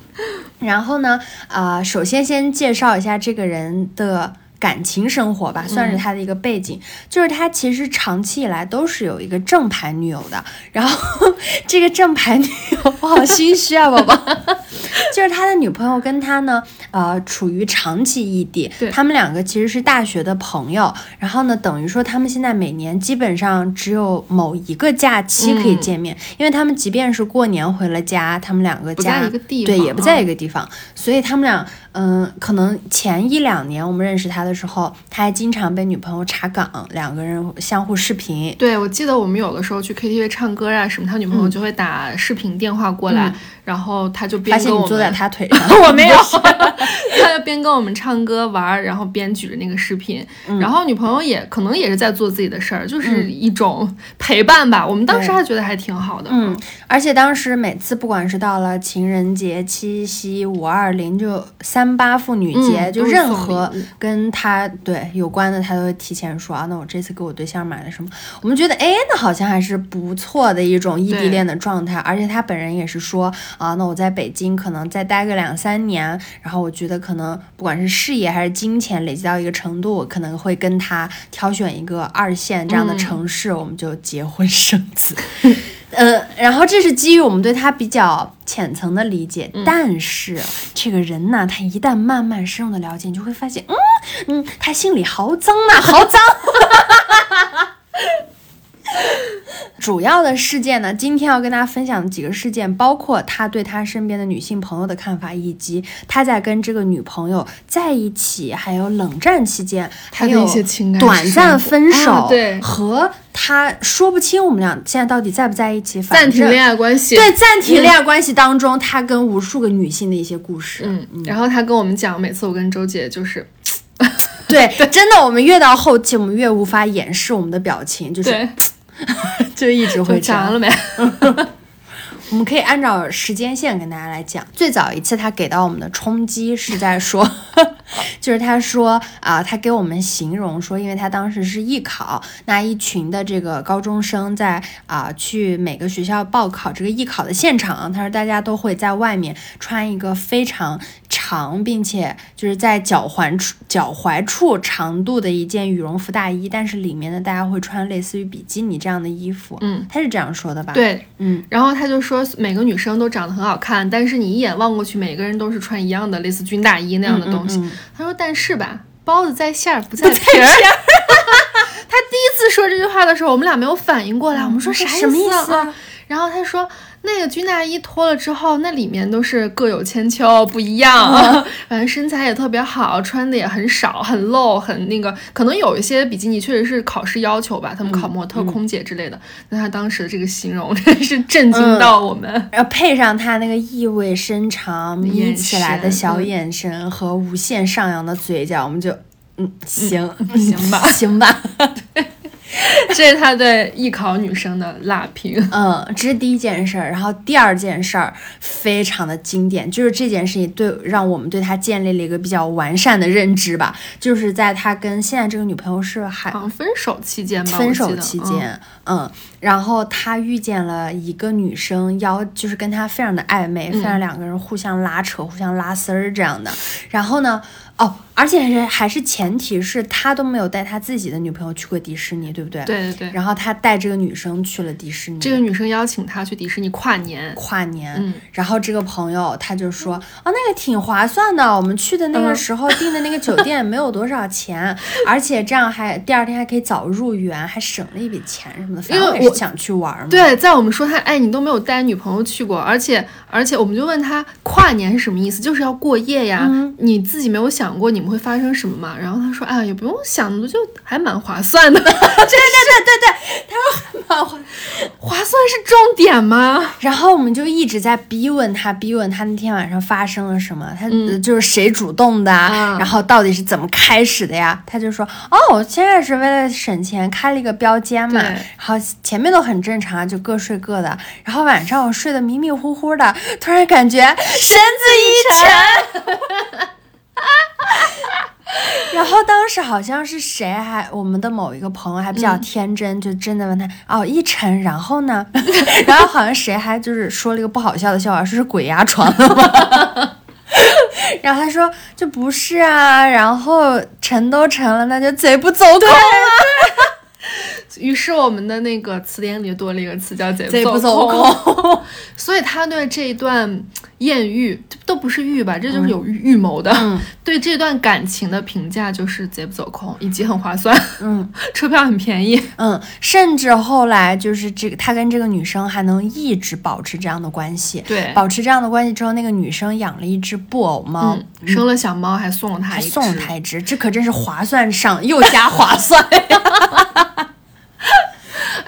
[SPEAKER 3] 然后呢，呃，首先先介绍一下这个人的。感情生活吧，算是他的一个背景，就是他其实长期以来都是有一个正牌女友的。然后 [LAUGHS] 这个正牌女友，我好心虚啊，宝宝。[LAUGHS] 就是他的女朋友跟他呢，呃，处于长期异地
[SPEAKER 4] 对，
[SPEAKER 3] 他们两个其实是大学的朋友。然后呢，等于说他们现在每年基本上只有某一个假期可以
[SPEAKER 4] 嗯
[SPEAKER 3] 见面，因为他们即便是过年回了家，他们两个
[SPEAKER 4] 不
[SPEAKER 3] 家
[SPEAKER 4] 在一个地
[SPEAKER 3] 对，也不在
[SPEAKER 4] 嗯
[SPEAKER 3] 一个地方，所以他们俩，嗯、可能前一两年我们认识他的时候，他还经常被女朋友查岗，两个人相互视频。
[SPEAKER 4] 对，我记得我们有的时候去 KTV 唱歌啊什么，他女朋友就会打视频电话过来，
[SPEAKER 3] 嗯
[SPEAKER 4] 然后他就边跟我们
[SPEAKER 3] 现你坐在他腿上，[LAUGHS]
[SPEAKER 4] 我没有，[LAUGHS] 他就边跟我们唱歌玩儿，然后边举着那个视频，
[SPEAKER 3] 嗯。
[SPEAKER 4] 然后女朋友也可能也是在做自己的事儿，就是一种陪伴吧。我们当时还觉得还挺好的，
[SPEAKER 3] 嗯，而且当时每次不管是到了情人节、七夕、五二零，就三八妇女节，就任何跟他对有关的，他都会提前说啊，那我这次给我对象买了什么？我们觉得，哎，那好像还是不错的一种异地恋的状态。而且他本人也是说啊，那我在北京可能再待个两三年，然后我觉得可可能不管是事业还是金钱累积到一个程度，我可能会跟他挑选一个二线这样的城市，我们就结婚生子。[LAUGHS] 呃，然后这是基于我们对他比较浅层的理解，但是这个人呢，他一旦慢慢深入的了解，你就会发现，嗯嗯，他心里好脏呐、好脏。[LAUGHS] 主要的事件呢，今天要跟大家分享的几个事件，包括他对他身边的女性朋友的看法，以及他在跟这个女朋友在一起，还有冷战期间，还有
[SPEAKER 4] 他的一些情感
[SPEAKER 3] 短暂分手，
[SPEAKER 4] 啊对。
[SPEAKER 3] 和他说不清我们俩现在到底在不在一起，
[SPEAKER 4] 暂停恋爱关系。
[SPEAKER 3] 对暂停恋爱关系当中，他跟无数个女性的一些故事，
[SPEAKER 4] 嗯，然后他跟我们讲，每次我跟周姐就是 [LAUGHS]
[SPEAKER 3] 对，[LAUGHS] 真的，我们越到后期，我们越无法掩饰我们的表情，就是
[SPEAKER 4] 对，[LAUGHS]
[SPEAKER 3] 就一直会
[SPEAKER 4] 讲完了。没？[LAUGHS]
[SPEAKER 3] 我们可以按照时间线跟大家来讲。最早一次他给到我们的冲击是在说，[LAUGHS] 就是他说啊、他给我们形容说，因为他当时是艺考，那一群的这个高中生在啊、去每个学校报考这个艺考的现场，他说大家都会在外面穿一个非常长，并且就是在脚踝处脚踝处长度的一件羽绒服大衣，但是里面呢大家会穿类似于比基尼这样的衣服。
[SPEAKER 4] 嗯，
[SPEAKER 3] 他是这样说的吧？，
[SPEAKER 4] 对，
[SPEAKER 3] 嗯。
[SPEAKER 4] 然后他就说每个女生都长得很好看，但是你一眼望过去，每个人都是穿一样的类似军大衣那样的东西。
[SPEAKER 3] 嗯嗯嗯
[SPEAKER 4] 他说，但是吧，包子在馅儿不在皮儿。[LAUGHS] 他第一次说这句话的时候，我们俩没有反应过来，我们说啥
[SPEAKER 3] 什么意思
[SPEAKER 4] 啊？
[SPEAKER 3] 啊
[SPEAKER 4] 然后他说。那个军大衣脱了之后，那里面都是各有千秋，不一样。[LAUGHS] 反正身材也特别好，穿的也很少，很露，很那个。可能有一些比基尼确实是考试要求吧，他们考模特、空姐之类的。那他当时的这个形容真是震惊到我们。[LAUGHS]
[SPEAKER 3] 然后配上他那个意味深长、眯起来的小
[SPEAKER 4] 嗯
[SPEAKER 3] 眼神和无限上扬的嘴角，我们就嗯行、
[SPEAKER 4] 行吧 [LAUGHS]
[SPEAKER 3] 行吧，[LAUGHS]
[SPEAKER 4] 这是他对艺考女生的辣评。
[SPEAKER 3] 嗯，这是第一件事儿。然后第二件事儿非常的经典，就是这件事情对让我们对他建立了一个比较完善的认知吧，就是在他跟现在这个女朋友是还
[SPEAKER 4] 分手期间吧，
[SPEAKER 3] 分手期间，嗯然后他遇见了一个女生，要就是跟他非常的暧昧，非常两个人互相拉扯、互相拉丝儿这样的。然后呢，哦，而且还是还是前提是他都没有带他自己的女朋友去过迪士尼，对不对？。
[SPEAKER 4] 对对对，
[SPEAKER 3] 然后他带这个女生去了迪士尼，
[SPEAKER 4] 这个女生邀请他去迪士尼跨年，
[SPEAKER 3] 跨年，
[SPEAKER 4] 嗯
[SPEAKER 3] 然后这个朋友他就说，哦，那个挺划算的，我们去的那个
[SPEAKER 4] 嗯
[SPEAKER 3] 时候订的那个酒店没有多少钱，[LAUGHS] 而且这样还第二天还可以早入园，还省了一笔钱什么的。反正
[SPEAKER 4] 因为我
[SPEAKER 3] 想去玩嘛。
[SPEAKER 4] 对，在我们说他，哎，你都没有带女朋友去过，而且而且我们就问他跨年是什么意思，就是要过夜呀，
[SPEAKER 3] 嗯
[SPEAKER 4] 你自己没有想过你们会发生什么嘛？然后他说，哎，也不用想那么多，就还蛮划算的。[LAUGHS]
[SPEAKER 3] 对对对对对，他说 [LAUGHS] 蛮划。
[SPEAKER 4] 划算是重点吗？
[SPEAKER 3] 然后我们就一直在逼问他，逼问他那天晚上发生了什么，他、呃就是谁主动的，
[SPEAKER 4] 啊
[SPEAKER 3] 然后到底是怎么开始的呀？他就说，哦，我现在是为了省钱开了一个标间嘛，然后前面都很正常，就各睡各的，然后晚上我睡得迷迷糊糊的，突然感觉身子一沉。[LAUGHS] [LAUGHS] 然后当时好像是谁还我们的某一个朋友还比较天真，就真的问他哦一沉，然后呢？[LAUGHS] 然后好像谁还就是说了一个不好笑的笑话，说是鬼压床了吗？[LAUGHS] 然后他说就不是啊，然后沉都沉了，那就贼不走空啊。
[SPEAKER 4] 于是我们的那个词典里多了一个词叫“贼
[SPEAKER 3] 贼不
[SPEAKER 4] 走
[SPEAKER 3] 走空
[SPEAKER 4] 所以他对这一段艳遇都不是遇吧，这就是有预预谋的。
[SPEAKER 3] 嗯 [LAUGHS]
[SPEAKER 4] 对这段感情的评价就是贼不走空，以及很划算，
[SPEAKER 3] 嗯 [LAUGHS]
[SPEAKER 4] 车票很便宜。
[SPEAKER 3] 嗯，甚至后来就是这个他跟这个女生还能一直保持这样的关系。
[SPEAKER 4] 对
[SPEAKER 3] 保持这样的关系之后，那个女生养了一只布偶猫。
[SPEAKER 4] 嗯，生了小猫还送了他一只，
[SPEAKER 3] 还送了他一只，这可真是划算上又加划算呀！[LAUGHS]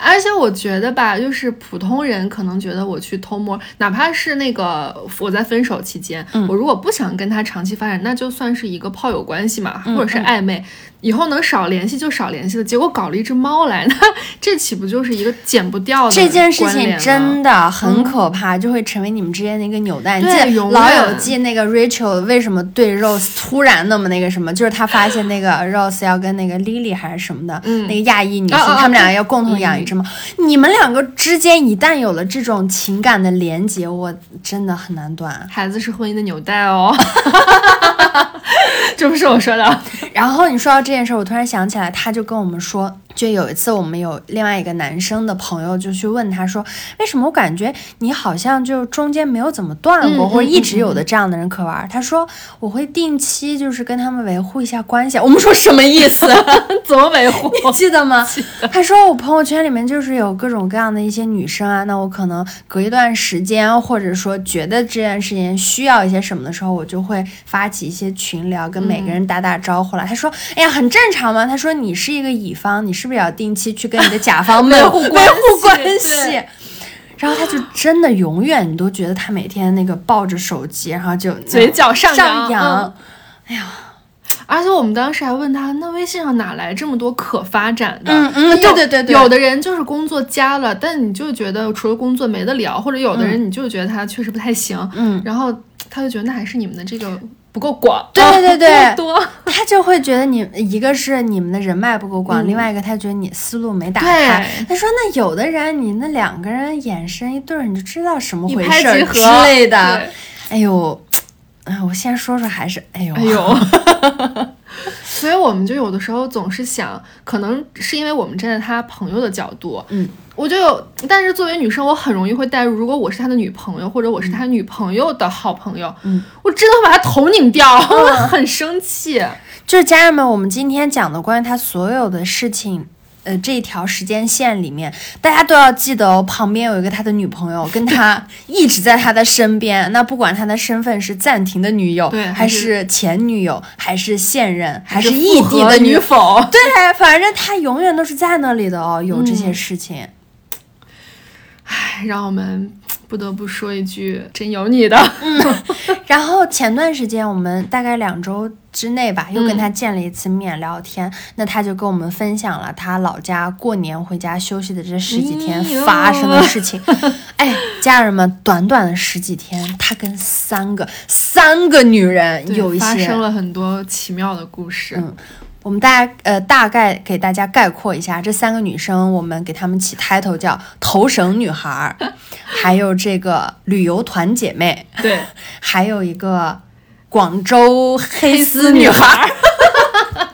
[SPEAKER 4] 而且我觉得吧，就是普通人可能觉得我去偷摸，哪怕是那个我在分手期间，
[SPEAKER 3] 嗯
[SPEAKER 4] 我如果不想跟他长期发展，那就算是一个炮友关系嘛，
[SPEAKER 3] 嗯
[SPEAKER 4] 或者是暧昧。以后能少联系就少联系了，结果搞了一只猫来，那 [LAUGHS] 这岂不就是一个剪不掉的
[SPEAKER 3] 这件事情真的很可怕，就会成为你们之间的一个纽带。你记得《
[SPEAKER 4] 对
[SPEAKER 3] 老友记》那个 Rachel 为什么对 Rose 突然那么那个什么？就是他发现那个 [LAUGHS] Rose 要跟那个 Lily 还是什么的，那个亚裔女性，他们俩要共同养一只猫。你们两个之间一旦有了这种情感的连接，我真的很难断。
[SPEAKER 4] 孩子是婚姻的纽带哦，[LAUGHS] 这不是我说的。
[SPEAKER 3] 然后你说到这件事，我突然想起来，他就跟我们说，就有一次我们有另外一个男生的朋友就去问他说，为什么我感觉你好像就中间没有怎么断过，
[SPEAKER 4] 嗯
[SPEAKER 3] 或者一直有的这样的人可玩儿？他说我会定期就是跟他们维护一下关系。我们说什么意思？[LAUGHS]
[SPEAKER 4] 怎么维护？[LAUGHS]
[SPEAKER 3] 你记得吗？他说我朋友圈里面就是有各种各样的一些女生啊，那我可能隔一段时间，或者说觉得这件事情需要一些什么的时候，我就会发起一些群聊，跟每个人打打招呼了。他说，哎呀，很正常嘛。他说你是一个乙方，你是不是也要定期去跟你的甲方们 [LAUGHS]
[SPEAKER 4] 维护关系？
[SPEAKER 3] 然后他就真的永远你都觉得他每天那个抱着手机，然后就
[SPEAKER 4] 嘴角上扬
[SPEAKER 3] 上扬。
[SPEAKER 4] 嗯。而且我们当时还问他，那微信上哪来这么多可发展的？
[SPEAKER 3] 嗯嗯对对对对。
[SPEAKER 4] 有的人就是工作加了，但你就觉得除了工作没得聊，或者有的人你就觉得他确实不太行，
[SPEAKER 3] 嗯，
[SPEAKER 4] 然后他就觉得那还是你们的这个不够广，
[SPEAKER 3] 对对对
[SPEAKER 4] 对。多，[LAUGHS]
[SPEAKER 3] 他就会觉得你一个是你们的人脉不够广，
[SPEAKER 4] 嗯。
[SPEAKER 3] 另外一个他觉得你思路没打开。他说那有的人你那两个人眼神一对儿，你就知道什么回事儿之类的。
[SPEAKER 4] 对。
[SPEAKER 3] 哎呦，哎，我先说说还是哎呦。
[SPEAKER 4] 哎呦。[LAUGHS] 所以我们就有的时候总是想，可能是因为我们站在他朋友的角度，
[SPEAKER 3] 嗯，
[SPEAKER 4] 我就有，但是作为女生，我很容易会带入，如果我是他的女朋友，或者我是他女朋友的好朋友，
[SPEAKER 3] 嗯，
[SPEAKER 4] 我真的会把他头拧掉，我 [LAUGHS] 很生气。
[SPEAKER 3] 就是家人们，我们今天讲的关于他所有的事情。呃，这一条时间线里面，大家都要记得哦，旁边有一个他的女朋友，跟他 [LAUGHS] 一直在他的身边。那不管他的身份是暂停的女友，还
[SPEAKER 4] 对还是
[SPEAKER 3] 是前女友，还是现任，还是异地的女
[SPEAKER 4] 与否？[LAUGHS]
[SPEAKER 3] 对，反正他永远都是在那里的哦，有这
[SPEAKER 4] 嗯
[SPEAKER 3] 些事情。
[SPEAKER 4] 唉让我们不得不说一句，真有你的。
[SPEAKER 3] 嗯 [LAUGHS] 然后前段时间我们大概两周之内吧，又跟
[SPEAKER 4] 嗯
[SPEAKER 3] 他见了一次面聊天，那他就跟我们分享了他老家过年回家休息的这十几天发生的事情。哎，家人们，短短的十几天，他跟三个三个女人有一些
[SPEAKER 4] 发生了很多奇妙的故事。
[SPEAKER 3] 嗯我们大家呃大概给大家概括一下，这三个女生，我们给她们起 title 叫头绳女孩儿，还有这个旅游团姐妹，
[SPEAKER 4] 对，
[SPEAKER 3] 还有一个广州黑丝女孩。儿。[LAUGHS]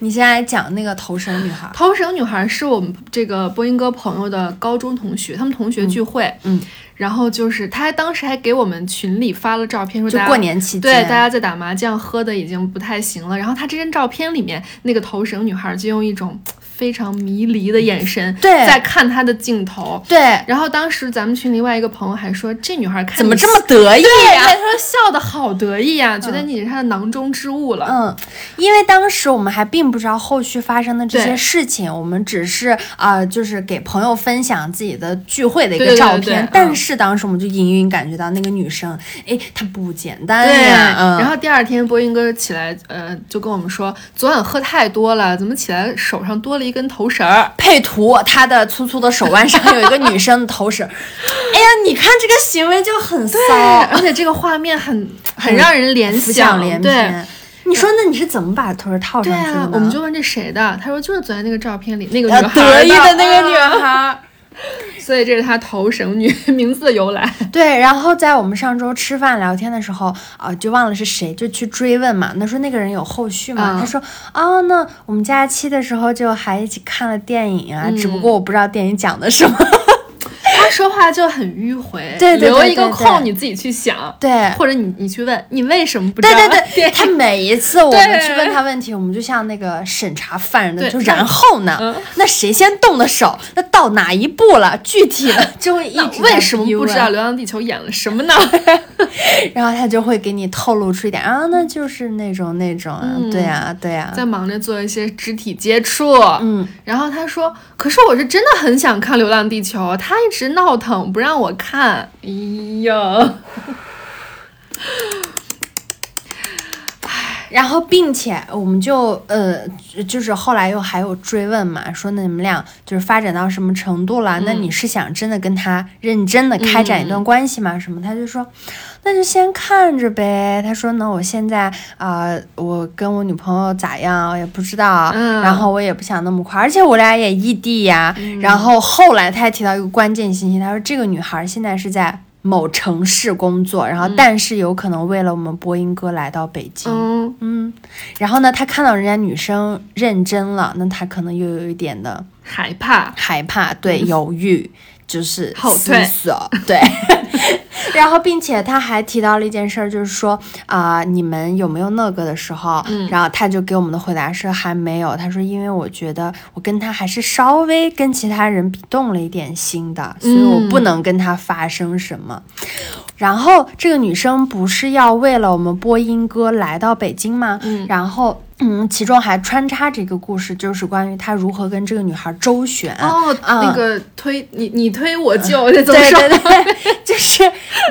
[SPEAKER 3] 你先来讲那个头绳女孩。儿，
[SPEAKER 4] 头绳女孩是我们这个播音哥朋友的高中同学，他们同学聚会，
[SPEAKER 3] 嗯，
[SPEAKER 4] 然后就是他当时还给我们群里发了照片，说
[SPEAKER 3] 就
[SPEAKER 4] 大家
[SPEAKER 3] 过年期间
[SPEAKER 4] 对大家在打麻将，喝的已经不太行了。然后他这张照片里面那个头绳女孩就用一种非常迷离的眼神
[SPEAKER 3] 对
[SPEAKER 4] 在看他的镜头。
[SPEAKER 3] 对，
[SPEAKER 4] 然后当时咱们群另外一个朋友还说，这女孩看
[SPEAKER 3] 怎么这么得意
[SPEAKER 4] 对，
[SPEAKER 3] 呀、
[SPEAKER 4] 他说笑的好得意呀、觉得你是他的囊中之物了。
[SPEAKER 3] 嗯，因为当时我们还并不知道后续发生的这些事情，我们只是啊、呃就是给朋友分享自己的聚会的一
[SPEAKER 4] 对对对
[SPEAKER 3] 个照片。但是当时我们就隐隐感觉到那个女生，哎，她不简单
[SPEAKER 4] 对，
[SPEAKER 3] 呀。嗯、
[SPEAKER 4] 然后第二天波音哥起来，呃，就跟我们说，昨晚喝太多了，怎么起来手上多了一根头绳儿？[LAUGHS]
[SPEAKER 3] 配图，他的粗粗的手腕上有一个女生的头绳。[LAUGHS] 哎呀，你看这个行为就很骚，
[SPEAKER 4] 而且这个画面很很让人联想，对。
[SPEAKER 3] 翩。你说那你是怎么把头绳套上去的
[SPEAKER 4] 我们就问这谁的，他说就是昨天那个照片里那个女
[SPEAKER 3] 呃
[SPEAKER 4] 孩
[SPEAKER 3] 得意的那个女孩儿。[LAUGHS]
[SPEAKER 4] 所以这是她头绳女 [LAUGHS] 名字的由来。
[SPEAKER 3] 对，然后在我们上周吃饭聊天的时候，啊、就忘了是谁，就去追问嘛。那说那个人有后续吗？
[SPEAKER 4] 嗯
[SPEAKER 3] 他说，哦，那我们假期的时候就还一起看了电影啊，只不过我不知道电影讲的什么。
[SPEAKER 4] 他说话就很迂回，
[SPEAKER 3] 对对对
[SPEAKER 4] 留一个空你自己去想，
[SPEAKER 3] 对
[SPEAKER 4] 或者你你去问你为什么不知道？
[SPEAKER 3] 对对对，[LAUGHS] 他每一次我们去问他问题，我们就像那个审查犯人的，就然后呢，
[SPEAKER 4] 嗯
[SPEAKER 3] 那谁先动的手？那到哪一步了？具体的就会一直在
[SPEAKER 4] 为什么不知道《流浪地球》演了什么呢？[LAUGHS]
[SPEAKER 3] 然后他就会给你透露出一点啊，那就是那种那种啊，对啊对啊，
[SPEAKER 4] 在忙着做一些肢体接触，
[SPEAKER 3] 嗯，
[SPEAKER 4] 然后他说：“可是我是真的很想看《流浪地球》，他一直闹腾不让我看。”哎呀，
[SPEAKER 3] 然后并且我们就呃，就是后来又还有追问嘛，说那你们俩就是发展到什么程度了？那你是想真的跟他认真的开展一段关系吗？什么？他就说。那就先看着呗。他说呢，我现在啊、呃我跟我女朋友咋样我也不知道，
[SPEAKER 4] 嗯
[SPEAKER 3] 然后我也不想那么快，而且我俩也异地呀。然后后来他还提到一个关键信息，他说这个女孩现在是在某城市工作，然后但是有可能为了我们播音哥来到北京。
[SPEAKER 4] 嗯，
[SPEAKER 3] 嗯，然后呢，他看到人家女生认真了，那他可能又有一点的
[SPEAKER 4] 害怕。
[SPEAKER 3] 害怕，对，犹豫，就是
[SPEAKER 4] 后退
[SPEAKER 3] 思，对。[LAUGHS] 然后，并且他还提到了一件事儿，就是说啊、你们有没有那个的时候？然后他就给我们的回答是还没有。他说，因为我觉得我跟他还是稍微跟其他人比动了一点心的，所以我不能跟他发生什么。然后这个女生不是要为了我们播音哥来到北京吗？嗯，然后嗯，其中还穿插着一个故事，就是关于他如何跟这个女孩周旋。
[SPEAKER 4] 哦，
[SPEAKER 3] 嗯
[SPEAKER 4] 那个推你你推我就，这怎么
[SPEAKER 3] 对
[SPEAKER 4] 说？
[SPEAKER 3] 对对，[LAUGHS] 就是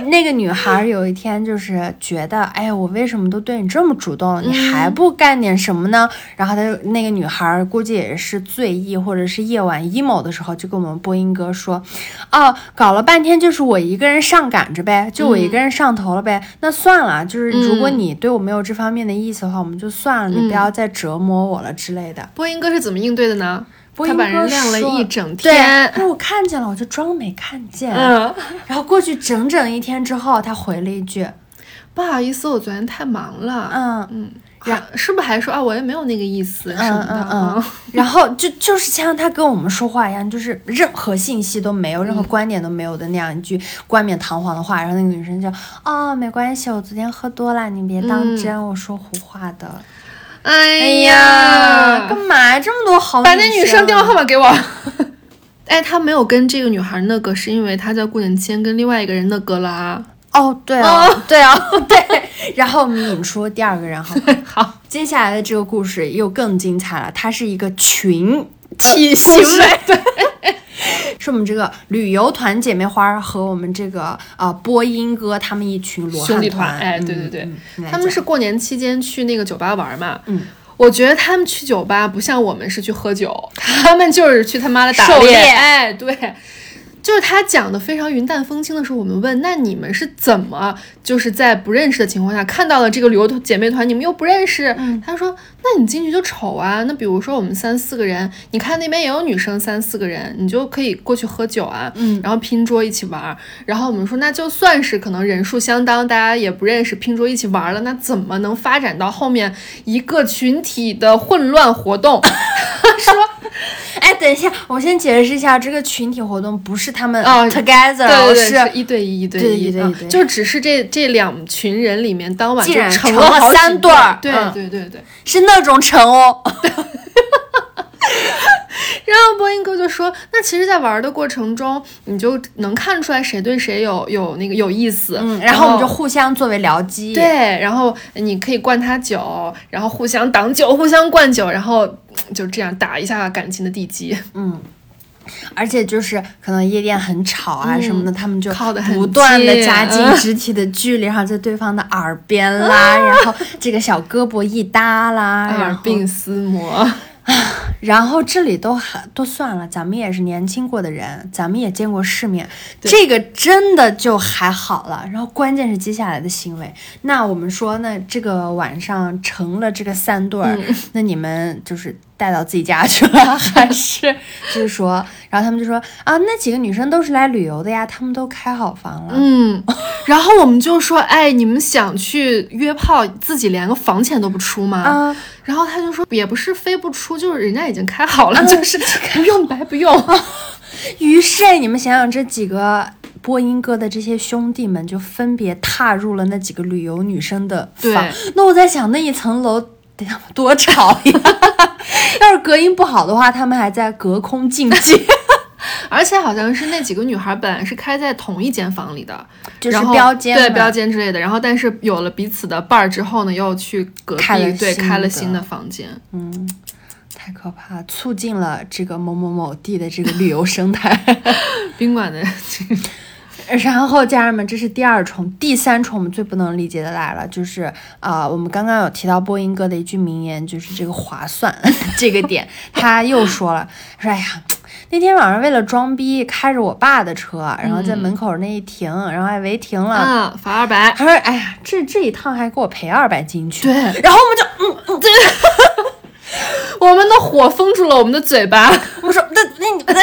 [SPEAKER 3] 那个女孩有一天就是觉得，哎呀，我为什么都对你这么主动了，你还不干点什么呢？然后她就那个女孩估计也是醉意或者是夜晚 emo 的时候，就跟我们播音哥说，哦，搞了半天就是我一个人上赶着呗，就我一个人上头了呗。那算了，就是如果你对我没有这方面的意思的话，我们就算了，你不要再折磨我了之类的。
[SPEAKER 4] 播音哥是怎么应对的呢？他把
[SPEAKER 3] 播音哥
[SPEAKER 4] 人晾了一整
[SPEAKER 3] 对，
[SPEAKER 4] 天。
[SPEAKER 3] 那我看见了，我就装没看见。
[SPEAKER 4] 嗯，
[SPEAKER 3] 然后过去整整一天之后，他回了一句
[SPEAKER 4] 不好意思，我昨天太忙：“了。
[SPEAKER 3] 嗯
[SPEAKER 4] 嗯，然是不是还说啊，我也没有那个意思什么的？
[SPEAKER 3] 嗯嗯嗯。”然后就就是像他跟我们说话一样，就是任何信息都没有，任何观点都没有的那样一句冠冕堂皇的话。然后那个女生就哦，没关系，我昨天喝多了，你别当真，我说胡话的。
[SPEAKER 4] 哎
[SPEAKER 3] 哎
[SPEAKER 4] 呀
[SPEAKER 3] 呀，，干嘛呀？这么多好
[SPEAKER 4] 把那女生电话号
[SPEAKER 3] 码。
[SPEAKER 4] 给我。[LAUGHS] 哎，他没有跟这个女孩那个，是因为他在过年前跟另外一个人那个了啊。
[SPEAKER 3] 哦，对啊，对啊，[LAUGHS] 对。然后我们引出第二个人，好吗？[LAUGHS]
[SPEAKER 4] 好，
[SPEAKER 3] 接下来的这个故事又更精彩了，它是一个群
[SPEAKER 4] 体行为，对，
[SPEAKER 3] 是我们这个旅游团姐妹花儿和我们这个呃播音哥他们一群罗汉
[SPEAKER 4] 兄弟团。
[SPEAKER 3] 团，
[SPEAKER 4] 哎，
[SPEAKER 3] 嗯
[SPEAKER 4] 对对对
[SPEAKER 3] 嗯，
[SPEAKER 4] 他们是过年期间去那个酒吧玩嘛。
[SPEAKER 3] 嗯。
[SPEAKER 4] 我觉得他们去酒吧不像我们是去喝酒，他们就是去他妈的打猎哎，对，就是他讲的非常云淡风轻的时候，我们问那你们是怎么就是在不认识的情况下看到了这个旅游姐妹团，你们又不认识？他说那你进去就瞅啊，那比如说我们三四个人，你看那边也有女生三四个人，你就可以过去喝酒啊，
[SPEAKER 3] 嗯
[SPEAKER 4] 然后拼桌一起玩儿。然后我们说那就算是可能人数相当，大家也不认识，拼桌一起玩了，那怎么能发展到后面一个群体的混乱活动？[LAUGHS] 说 [LAUGHS]
[SPEAKER 3] 哎，等一下，我先解释一下，这个群体活动不是他们
[SPEAKER 4] 哦
[SPEAKER 3] together，、
[SPEAKER 4] 对对对，
[SPEAKER 3] 是
[SPEAKER 4] 是一对一，一对
[SPEAKER 3] 对
[SPEAKER 4] 一，
[SPEAKER 3] 对
[SPEAKER 4] 就只是这这两群人里面，当晚
[SPEAKER 3] 竟然
[SPEAKER 4] 就成
[SPEAKER 3] 成了三对儿
[SPEAKER 4] 对
[SPEAKER 3] 嗯
[SPEAKER 4] 对对对。
[SPEAKER 3] 是那种成哦。[LAUGHS]
[SPEAKER 4] 然后波音哥就说：“那其实，在玩的过程中，你就能看出来谁对谁有有那个有意思。
[SPEAKER 3] 嗯，然后我们就互相作为僚机。
[SPEAKER 4] 对，然后你可以灌他酒，然后互相挡酒，互相灌酒，然后嗯就这样打一下感情的地基。
[SPEAKER 3] 嗯。而且就是可能夜店很吵啊什么的，他们就
[SPEAKER 4] 嗯靠得很
[SPEAKER 3] 不断的
[SPEAKER 4] 近
[SPEAKER 3] 加 [LAUGHS] 近
[SPEAKER 4] 嗯
[SPEAKER 3] 肢体的距离，然后在对方的耳边啦，[LAUGHS] 然后这个小胳膊一搭啦，
[SPEAKER 4] 耳鬓厮磨，[LAUGHS]
[SPEAKER 3] 然后这里都还都算了，咱们也是年轻过的人，咱们也见过世面，这个真的就还好了。然后关键是接下来的行为，那我们说，那这个晚上成了这个三对儿，
[SPEAKER 4] 嗯。
[SPEAKER 3] 那你们就是带到自己家去了，还是 [LAUGHS] 就是说，然后他们就说啊，那几个女生都是来旅游的呀，他们都开好房了，
[SPEAKER 4] 嗯，然后我们就说：“哎，你们想去约炮，自己连个房钱都不出吗？”
[SPEAKER 3] 啊
[SPEAKER 4] 然后他就说：“也不是非不出，就是人家已经开好了，[LAUGHS] 就是不用白不用。[LAUGHS]
[SPEAKER 3] 于是你们想想，这几个播音哥的这些兄弟们就分别踏入了那几个旅游女生的房。那我在想，那一层楼得他妈多吵呀！[LAUGHS] 要是隔音不好的话，他们还在隔空竞技，[LAUGHS]
[SPEAKER 4] 而且好像是那几个女孩本来是开在同一间房里的，
[SPEAKER 3] 就是标间
[SPEAKER 4] 对标间之类的。然后但是有了彼此的伴儿之后呢，又去隔壁对开了新的房间。
[SPEAKER 3] 嗯太可怕，促进了这个某某某地的这个旅游生态。[LAUGHS]
[SPEAKER 4] 宾馆的
[SPEAKER 3] 然后家人们，这是第二重，第三重我们最不能理解的来了，就是啊、我们刚刚有提到波音哥的一句名言，就是这个划算 [LAUGHS] 这个点，他又说了，说哎呀。那天晚上为了装逼，开着我爸的车，然后在门口那一停，然后还违停了。
[SPEAKER 4] 嗯，罚二百。
[SPEAKER 3] 他说：“哎呀，这这一趟还给我赔二百进去。”
[SPEAKER 4] 对
[SPEAKER 3] 然后我们就嗯嗯，对，[LAUGHS]
[SPEAKER 4] 我们的火封住了我们的嘴巴。
[SPEAKER 3] 我说那那你，[LAUGHS] 那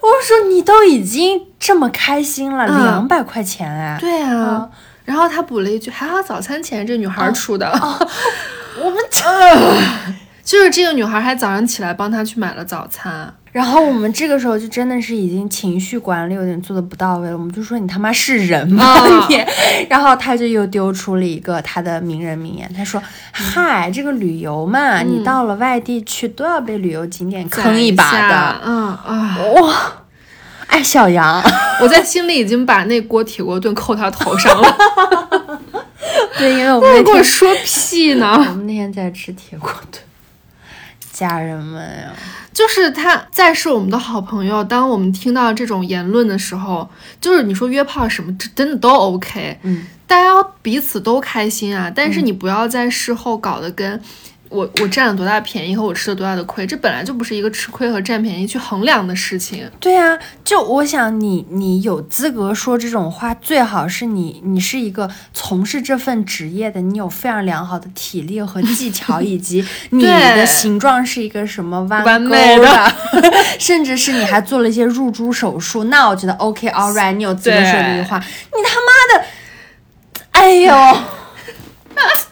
[SPEAKER 3] 我说你都已经这么开心了，
[SPEAKER 4] 嗯
[SPEAKER 3] 两百块钱哎，
[SPEAKER 4] 对啊，然后他补了一句：“还好早餐钱这女孩出的。[LAUGHS]
[SPEAKER 3] 我们这。
[SPEAKER 4] 就是这个女孩还早上起来帮他去买了早餐。
[SPEAKER 3] 然后我们这个时候就真的是已经情绪管理有点做的不到位了，我们就说你他妈是人吗
[SPEAKER 4] 啊 [LAUGHS]
[SPEAKER 3] 你？然后他就又丢出了一个他的名人名言，他说：“嗨，这个旅游嘛，你到了外地去都要被旅游景点坑一把的。
[SPEAKER 4] 嗯啊，
[SPEAKER 3] 哇，哎，小杨，[LAUGHS]
[SPEAKER 4] 我在心里已经把那锅铁锅炖扣他头上了。[LAUGHS]
[SPEAKER 3] 对，因为我们
[SPEAKER 4] 我
[SPEAKER 3] 那天
[SPEAKER 4] 给我说屁呢我？
[SPEAKER 3] 们那天在吃铁锅炖，家人们呀，
[SPEAKER 4] 就是他再是我们的好朋友，当我们听到这种言论的时候，就是你说约炮什么，这真的都 OK，
[SPEAKER 3] 嗯，
[SPEAKER 4] 大家彼此都开心啊。但是你不要在事后搞得跟我我占了多大便宜和我吃了多大的亏，这本来就不是一个吃亏和占便宜去衡量的事情。
[SPEAKER 3] 对啊，就我想你，你有资格说这种话，最好是你，你是一个从事这份职业的，你有非常良好的体力和技巧，以及 [LAUGHS] 你的形状是一个什么弯
[SPEAKER 4] 完
[SPEAKER 3] 钩
[SPEAKER 4] 美的 [LAUGHS]
[SPEAKER 3] 甚至是你还做了一些入珠手术，那我觉得 OK all right，你有资格说这句话。你他妈的，哎呦！[LAUGHS]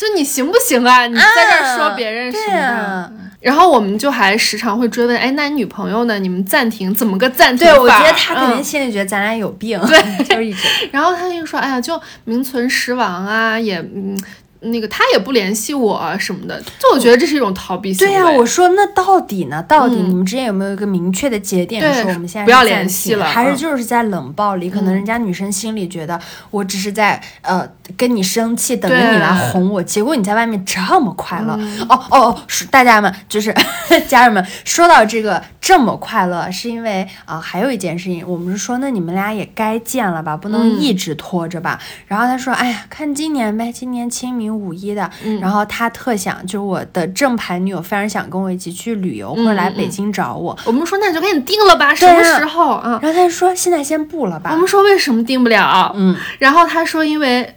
[SPEAKER 4] 就你行不行啊？你在这儿说别人什么的？
[SPEAKER 3] 对啊
[SPEAKER 4] 然后我们就还时常会追问，哎，那你女朋友呢？你们暂停怎么个暂停法对，
[SPEAKER 3] 我觉得他肯定
[SPEAKER 4] 嗯
[SPEAKER 3] 心里觉得咱俩有病，对，[LAUGHS] 就是一直。
[SPEAKER 4] 然后他就说：“哎呀，就名存实亡啊，也嗯，那个他也不联系我啊什么的。”就我觉得这是一种逃避行为。
[SPEAKER 3] 对呀、我说那到底呢？到底
[SPEAKER 4] 嗯
[SPEAKER 3] 你们之间有没有一个明确的节点，
[SPEAKER 4] 对
[SPEAKER 3] 说我们现在
[SPEAKER 4] 不要联系了嗯
[SPEAKER 3] 还是就是在冷暴力？可能人家女生心里觉得我只是在呃跟你生气，等着你来哄我，结果你在外面这么快乐。
[SPEAKER 4] 嗯
[SPEAKER 3] 哦哦哦，是大家们就是 [LAUGHS] 家人们说到这个这么快乐，是因为啊、还有一件事情，我们是说那你们俩也该见了吧，不能
[SPEAKER 4] 嗯
[SPEAKER 3] 一直拖着吧。然后他说，哎呀，看今年呗，今年清明五一的，
[SPEAKER 4] 嗯
[SPEAKER 3] 然后他特想，就是我的正牌女友非常想跟我一起去旅游，或者来北京找我。
[SPEAKER 4] 我们说那你就赶紧定了吧，什么时候啊？
[SPEAKER 3] 然后他就说现在先不了吧。
[SPEAKER 4] 我们说为什么定不了？
[SPEAKER 3] 嗯，
[SPEAKER 4] 然后他说因为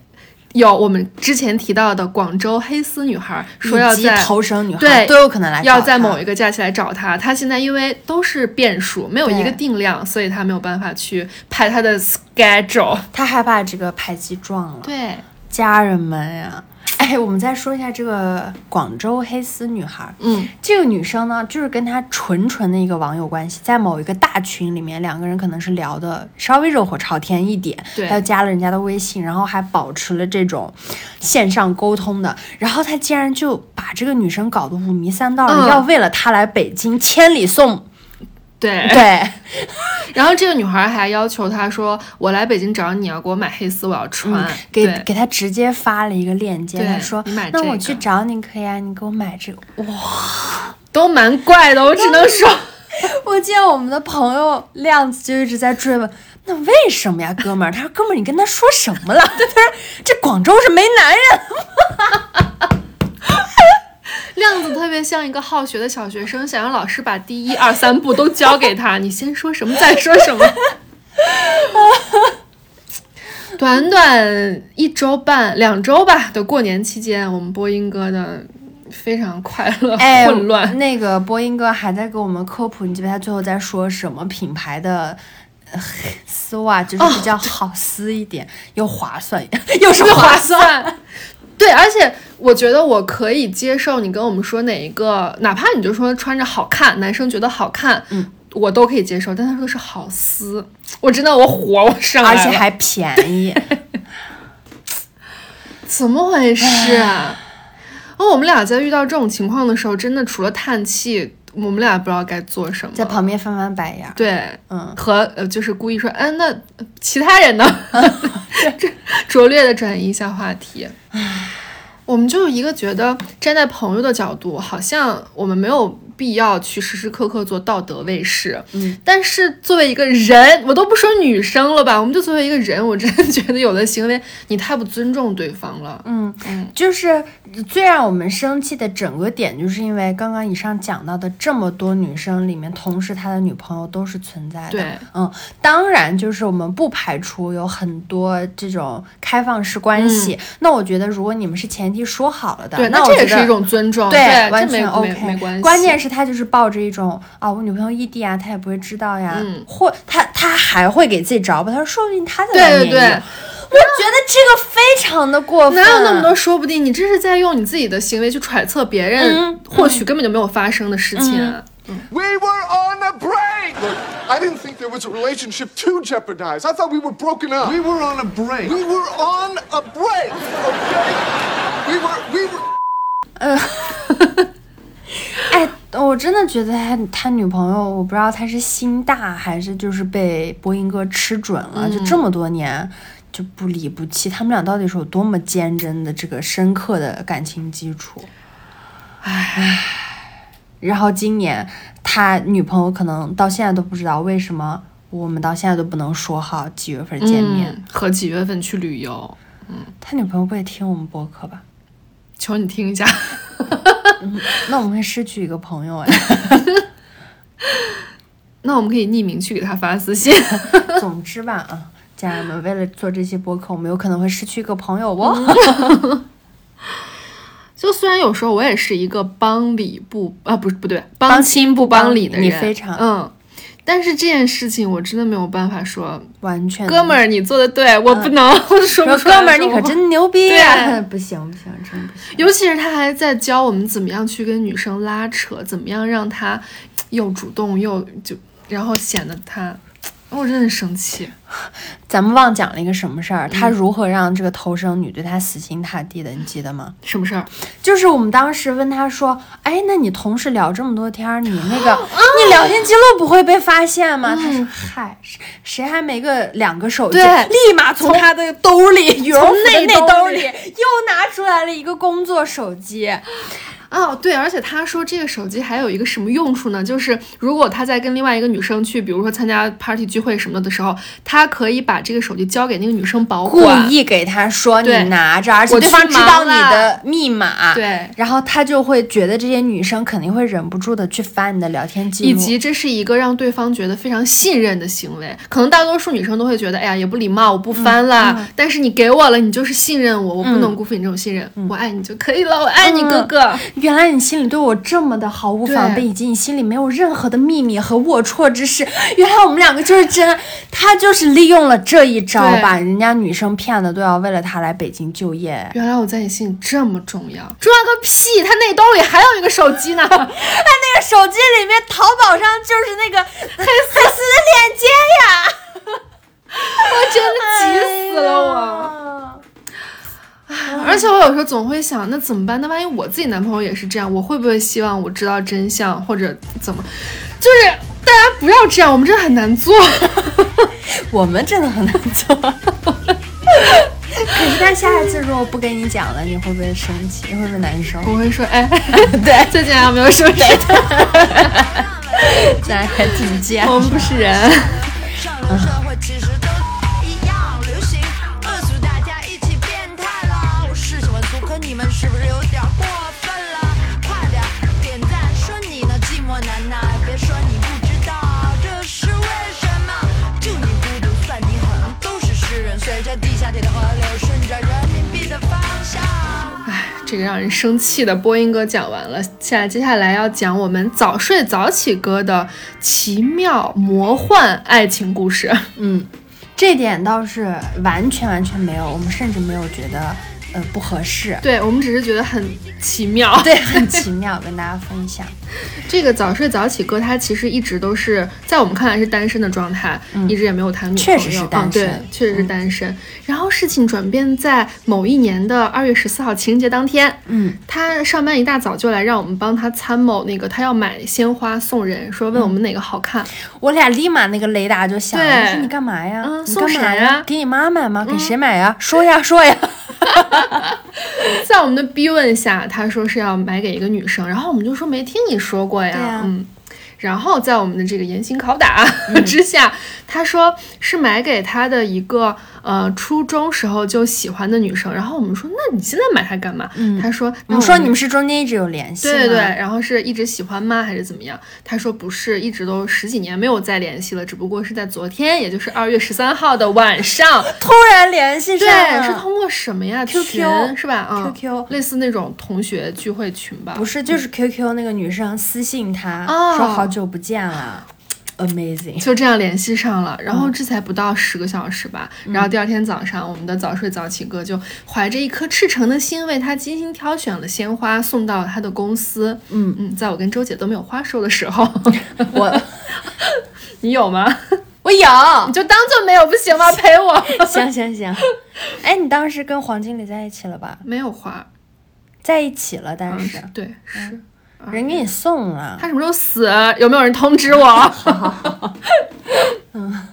[SPEAKER 4] 有我们之前提到的广州黑丝女孩说要在
[SPEAKER 3] 头绳女孩
[SPEAKER 4] 对
[SPEAKER 3] 都有可能来找
[SPEAKER 4] 要在某一个假期来找他，他现在因为都是变数，没有一个定量，所以他没有办法去排他的 schedule。
[SPEAKER 3] 他害怕这个排期撞了。
[SPEAKER 4] 对，
[SPEAKER 3] 家人们呀，哎，我们再说一下这个广州黑丝女孩。
[SPEAKER 4] 嗯，
[SPEAKER 3] 这个女生呢，就是跟她纯纯的一个网友关系，在某一个大群里面，两个人可能是聊的稍微热火朝天一点，
[SPEAKER 4] 对
[SPEAKER 3] 还有加了人家的微信，然后还保持了这种线上沟通的。然后她竟然就把这个女生搞得五迷三道的，
[SPEAKER 4] 嗯
[SPEAKER 3] 要为了她来北京千里送。
[SPEAKER 4] 对
[SPEAKER 3] 对，[LAUGHS]
[SPEAKER 4] 然后这个女孩还要求他说：“我来北京找你，要给我买黑丝，我要穿。
[SPEAKER 3] 嗯，给给他直接发了一个链接，
[SPEAKER 4] 对
[SPEAKER 3] 他说
[SPEAKER 4] 你买：“
[SPEAKER 3] 那
[SPEAKER 4] 这个
[SPEAKER 3] 我去找你可以啊，你给我买这个。”哇！
[SPEAKER 4] 都蛮怪的，我只能说，[LAUGHS]
[SPEAKER 3] 我见我们的朋友亮子就一直在追问，那为什么呀，哥们儿？他说：“哥们儿，你跟他说什么了？”他说：“这广州是没男人。[LAUGHS]
[SPEAKER 4] 亮子特别像一个好学的小学生，[LAUGHS] 想让老师把第一二三步都教给他，[LAUGHS] 你先说什么再说什么。[LAUGHS] 短短一周半、两周吧的过年期间，我们播音哥的非常快乐、
[SPEAKER 3] 哎，
[SPEAKER 4] 混乱。
[SPEAKER 3] 那个播音哥还在给我们科普，你记不他最后在说什么品牌的？呃丝袜就是比较好撕一点，又划算，又是划
[SPEAKER 4] 划
[SPEAKER 3] 算。
[SPEAKER 4] 算。对，而且我觉得我可以接受你跟我们说哪一个，哪怕你就说穿着好看，男生觉得好看，
[SPEAKER 3] 嗯，
[SPEAKER 4] 我都可以接受。但他说的是好丝，我真的我火我上来了，
[SPEAKER 3] 而且还便宜。
[SPEAKER 4] 怎么回事啊？哦，我们俩在遇到这种情况的时候，真的除了叹气，我们俩不知道该做什么。
[SPEAKER 3] 在旁边翻翻白眼。
[SPEAKER 4] 对，
[SPEAKER 3] 嗯，
[SPEAKER 4] 和呃，就是故意说，嗯、那呃其他人呢？[LAUGHS] 这拙劣的转移一下话题。我们就一个觉得站在朋友的角度，好像我们没有必要去时时刻刻做道德卫士。嗯，但是作为一个人，我都不说女生了吧，我们就作为一个人，我真的觉得有的行为你太不尊重对方了。
[SPEAKER 3] 嗯，就是最让我们生气的整个点，就是因为刚刚以上讲到的这么多女生里面，同时他的女朋友都是存在的。
[SPEAKER 4] 对，
[SPEAKER 3] 嗯，当然就是我们不排除有很多这种开放式关系。那我觉得，如果你们是前提说好了的，
[SPEAKER 4] 嗯对，
[SPEAKER 3] 那
[SPEAKER 4] 这也是一种尊重，
[SPEAKER 3] 对，完全 OK，
[SPEAKER 4] 没没关系。
[SPEAKER 3] 关键是他就是抱着一种啊，我女朋友异地啊，他也不会知道呀，
[SPEAKER 4] 嗯
[SPEAKER 3] 或他他还会给自己找补，他说说不定他在
[SPEAKER 4] 对对对
[SPEAKER 3] 外面有我觉得这个非常的过分，
[SPEAKER 4] 哪有那么多说不定？你这是在用你自己的行为去揣测别人，
[SPEAKER 3] 嗯
[SPEAKER 4] 或许根本就没有发生的事情。
[SPEAKER 5] We were on a break! Look, I didn't think there was a relationship to jeopardize. I thought we were broken up.
[SPEAKER 6] We were on a break.
[SPEAKER 5] We were on a break, okay? We were, we were.
[SPEAKER 3] 哎，我真的觉得他他女朋友，我不知道他是心大还是就是被播音哥吃准了，就这么多年就不离不弃，他们俩到底是有多么坚贞的这个深刻的感情基础？唉，然后今年他女朋友可能到现在都不知道为什么我们到现在都不能说好几月份见面。
[SPEAKER 4] 嗯，和几月份去旅游？
[SPEAKER 3] 他女朋友不会听我们播客吧？
[SPEAKER 4] 求你听一下。[LAUGHS]
[SPEAKER 3] 那我们会失去一个朋友哎。[LAUGHS]
[SPEAKER 4] 那我们可以匿名去给他发私信。[LAUGHS]
[SPEAKER 3] 总之吧，啊，家人们，为了做这期播客，我们有可能会失去一个朋友哦。
[SPEAKER 4] 就虽然有时候我也是一个帮理不啊，不是不对，帮亲不帮理的人，
[SPEAKER 3] 你非常
[SPEAKER 4] 嗯，但是这件事情我真的没有办法说，
[SPEAKER 3] 完全
[SPEAKER 4] 哥们儿你做的对，我不能，[LAUGHS] 我说不出来
[SPEAKER 3] 哥们儿，你可真牛逼、
[SPEAKER 4] 对
[SPEAKER 3] 啊！[LAUGHS] 不行不行，真不行。
[SPEAKER 4] 尤其是他还在教我们怎么样去跟女生拉扯，怎么样让她又主动又就，然后显得她，我真的生气。
[SPEAKER 3] 咱们忘讲了一个什么事儿？他如何让这个偷生女对他死心塌地的？你记得吗？
[SPEAKER 4] 什么事儿？
[SPEAKER 3] 就是我们当时问他说：“哎，那你同事聊这么多天儿，你那个、你聊天记录不会被发现吗？”他说：“嗨，谁谁还没个两个手机？”
[SPEAKER 4] 对
[SPEAKER 3] 立马从他的兜里，羽绒
[SPEAKER 4] 内
[SPEAKER 3] 内兜
[SPEAKER 4] 里
[SPEAKER 3] 又拿出来了一个工作手机。[LAUGHS]
[SPEAKER 4] 哦，对，而且他说这个手机还有一个什么用处呢？就是如果他在跟另外一个女生去，比如说参加 party 聚会什么的时候，他可以把这个手机交给那个女生保管故。
[SPEAKER 3] 意给他说你拿着，而且
[SPEAKER 4] 我
[SPEAKER 3] 对方知道你的密码，
[SPEAKER 4] 对
[SPEAKER 3] 然后他就会觉得这些女生肯定会忍不住的去翻你的聊天记录，
[SPEAKER 4] 以及这是一个让对方觉得非常信任的行为，可能大多数女生都会觉得，哎呀，也不礼貌，我不翻啦。但是你给我了，你就是信任我，我不能辜负你这种信任，我爱你就可以了，我爱你，哥哥。
[SPEAKER 3] 原来你心里对我这么的毫无防备，以及你心里没有任何的秘密和龌龊之事。原来我们两个就是真，他就是利用了这一招，把人家女生骗的都要为了他来北京就业。
[SPEAKER 4] 原来我在你心里这么重要，重要个屁！他内兜里还有一个手机呢。[LAUGHS]
[SPEAKER 3] 他那个手机里面淘宝上就是那个黑黑丝的链接呀，[LAUGHS]
[SPEAKER 4] 我真的急死了我。[LAUGHS] 而且我有时候总会想，那怎么办？那万一我自己男朋友也是这样，我会不会希望我知道真相，或者怎么？就是大家不要这样，我们真的很难做。[LAUGHS]
[SPEAKER 3] 我们真的很难做。[LAUGHS] 可是他下一次如果不跟你讲了，你会不会生气？你会不会难受？
[SPEAKER 4] 我会说，哎，对，最近还有没有什么事？
[SPEAKER 3] 咱还挺贱。
[SPEAKER 4] 我们不是人。
[SPEAKER 7] 上这
[SPEAKER 4] 个让人生气的播音歌讲完了，现在接下来要讲我们早睡早起歌的奇妙魔幻爱情故事。
[SPEAKER 3] 嗯，这点倒是完全完全没有，我们甚至没有觉得呃不合适。
[SPEAKER 4] 对我们只是觉得很奇妙。[LAUGHS]
[SPEAKER 3] 对，很奇妙，跟大家分享。[LAUGHS]
[SPEAKER 4] 这个早睡早起哥，他其实一直都是在我们看来是单身的状态，一直也没有谈女朋友。
[SPEAKER 3] 嗯确实是单
[SPEAKER 4] 嗯，对确实是单身。然后事情转变在某一年的二月十四号情人节当天，
[SPEAKER 3] 嗯，
[SPEAKER 4] 他上班一大早就来让我们帮他参谋那个，他要买鲜花送人，说问我们哪个好看。
[SPEAKER 3] 我俩立马那个雷达就响了，我说你干嘛呀？
[SPEAKER 4] 嗯
[SPEAKER 3] 你干嘛
[SPEAKER 4] 送谁呀
[SPEAKER 3] 给你妈买吗？给谁买呀？说呀说呀。[LAUGHS]
[SPEAKER 4] 在我们的逼问下，他说是要买给一个女生，然后我们就说没听你说过呀，嗯。然后在我们的这个严刑拷打 [LAUGHS] 之下，他说是买给他的一个呃初中时候就喜欢的女生。然后我们说，那你现在买它干嘛？他说，
[SPEAKER 3] 我们说你们是中间一直有联系吗，
[SPEAKER 4] 对对对，然后是一直喜欢吗？还是怎么样？他说不是，一直都十几年没有再联系了，只不过是在昨天，也就是二月十三号的晚上，[LAUGHS]
[SPEAKER 3] 突然联系上
[SPEAKER 4] 对，
[SPEAKER 3] 了，
[SPEAKER 4] 是通过什么呀
[SPEAKER 3] QQ
[SPEAKER 4] 是吧？啊
[SPEAKER 3] QQ
[SPEAKER 4] 类似那种同学聚会群吧？
[SPEAKER 3] 不是，就是 QQ 那个女生私信他、
[SPEAKER 4] 哦
[SPEAKER 3] 说好久不见了，amazing。
[SPEAKER 4] 就这样联系上了，然后
[SPEAKER 3] 嗯
[SPEAKER 4] 这才不到十个小时吧。然后第二天早上，我们的早睡早起哥就怀着一颗赤诚的心，为他精心挑选了鲜花，送到了他的公司。嗯嗯，在我跟周姐都没有花收的时候，
[SPEAKER 3] 我 [LAUGHS]
[SPEAKER 4] 你有吗？[LAUGHS]
[SPEAKER 3] 我有，
[SPEAKER 4] 你就当做没有不行吗？陪我。[LAUGHS]
[SPEAKER 3] 行行行。哎，你当时跟黄经理在一起了吧？
[SPEAKER 4] 没有花，
[SPEAKER 3] 在一起了，但
[SPEAKER 4] 嗯
[SPEAKER 3] 是、
[SPEAKER 4] 对是。
[SPEAKER 3] 人给你送了。
[SPEAKER 4] 他什么时候死？有没有人通知我？[LAUGHS] 嗯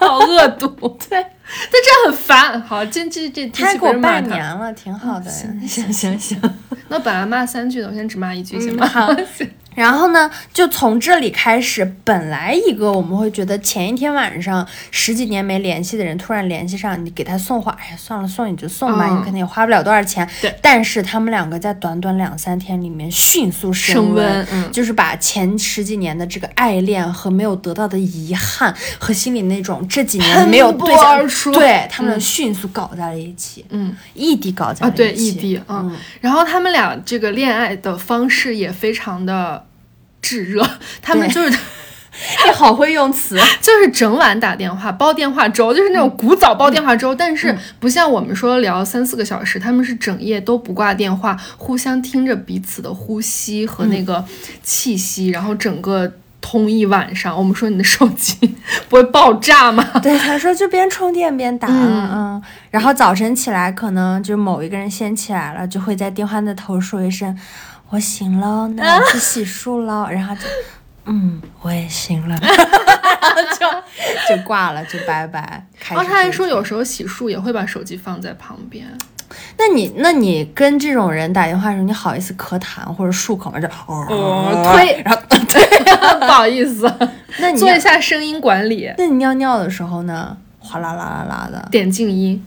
[SPEAKER 4] 好恶毒，[LAUGHS] 对，但这很烦。好，这这这这
[SPEAKER 3] 他给我
[SPEAKER 4] 期不是骂
[SPEAKER 3] 半年，了，挺好的。行行行。[LAUGHS]
[SPEAKER 4] 那本来骂三句的，我现在只骂一句，行
[SPEAKER 3] 嗯
[SPEAKER 4] 吗？
[SPEAKER 3] 好然后呢，就从这里开始，本来一个我们会觉得前一天晚上十几年没联系的人突然联系上，你给他送花，哎呀，算了，送你就送吧，
[SPEAKER 4] 嗯。
[SPEAKER 3] 你肯定也花不了多少钱。
[SPEAKER 4] 对。
[SPEAKER 3] 但是他们两个在短短两三天里面迅速升
[SPEAKER 4] 升温嗯。
[SPEAKER 3] 就是把前十几年的这个爱恋和没有得到的遗憾和心里那种这几年没有对象对他们迅速搞在了一起，
[SPEAKER 4] 嗯，
[SPEAKER 3] 异地搞在
[SPEAKER 4] 啊，
[SPEAKER 3] 了一起。
[SPEAKER 4] 对，异地，嗯，然后他们俩这个恋爱的方式也非常的炙热，[LAUGHS] 他们就是。[LAUGHS]
[SPEAKER 3] 你好会用词。[LAUGHS]
[SPEAKER 4] 就是整晚打电话煲电话粥，就是那种古早煲电话粥，但是不像我们说聊三四个小时，他们是整夜都不挂电话，互相听着彼此的呼吸和那个气息，然后整个通一晚上。我们说你的手机不会爆炸吗？
[SPEAKER 3] 对，他说就边充电边打，
[SPEAKER 4] 嗯
[SPEAKER 3] 嗯然后早晨起来，可能就某一个人先起来了，就会在电话那头说一声“我醒了，那我去洗漱了”，[LAUGHS] 然后就嗯，我也醒了，[LAUGHS] 就 [LAUGHS] 就挂了，就拜拜。开
[SPEAKER 4] 然后他还说有时候洗漱也会把手机放在旁边。
[SPEAKER 3] 那你那你跟这种人打电话的时候，你好意思咳痰或者漱口吗？就哦
[SPEAKER 4] 推
[SPEAKER 3] 然后对
[SPEAKER 4] 不好意思，
[SPEAKER 3] 那你
[SPEAKER 4] 做一下声音管理，
[SPEAKER 3] 那你尿尿的时候呢？哗啦啦啦啦的，
[SPEAKER 4] 点静音。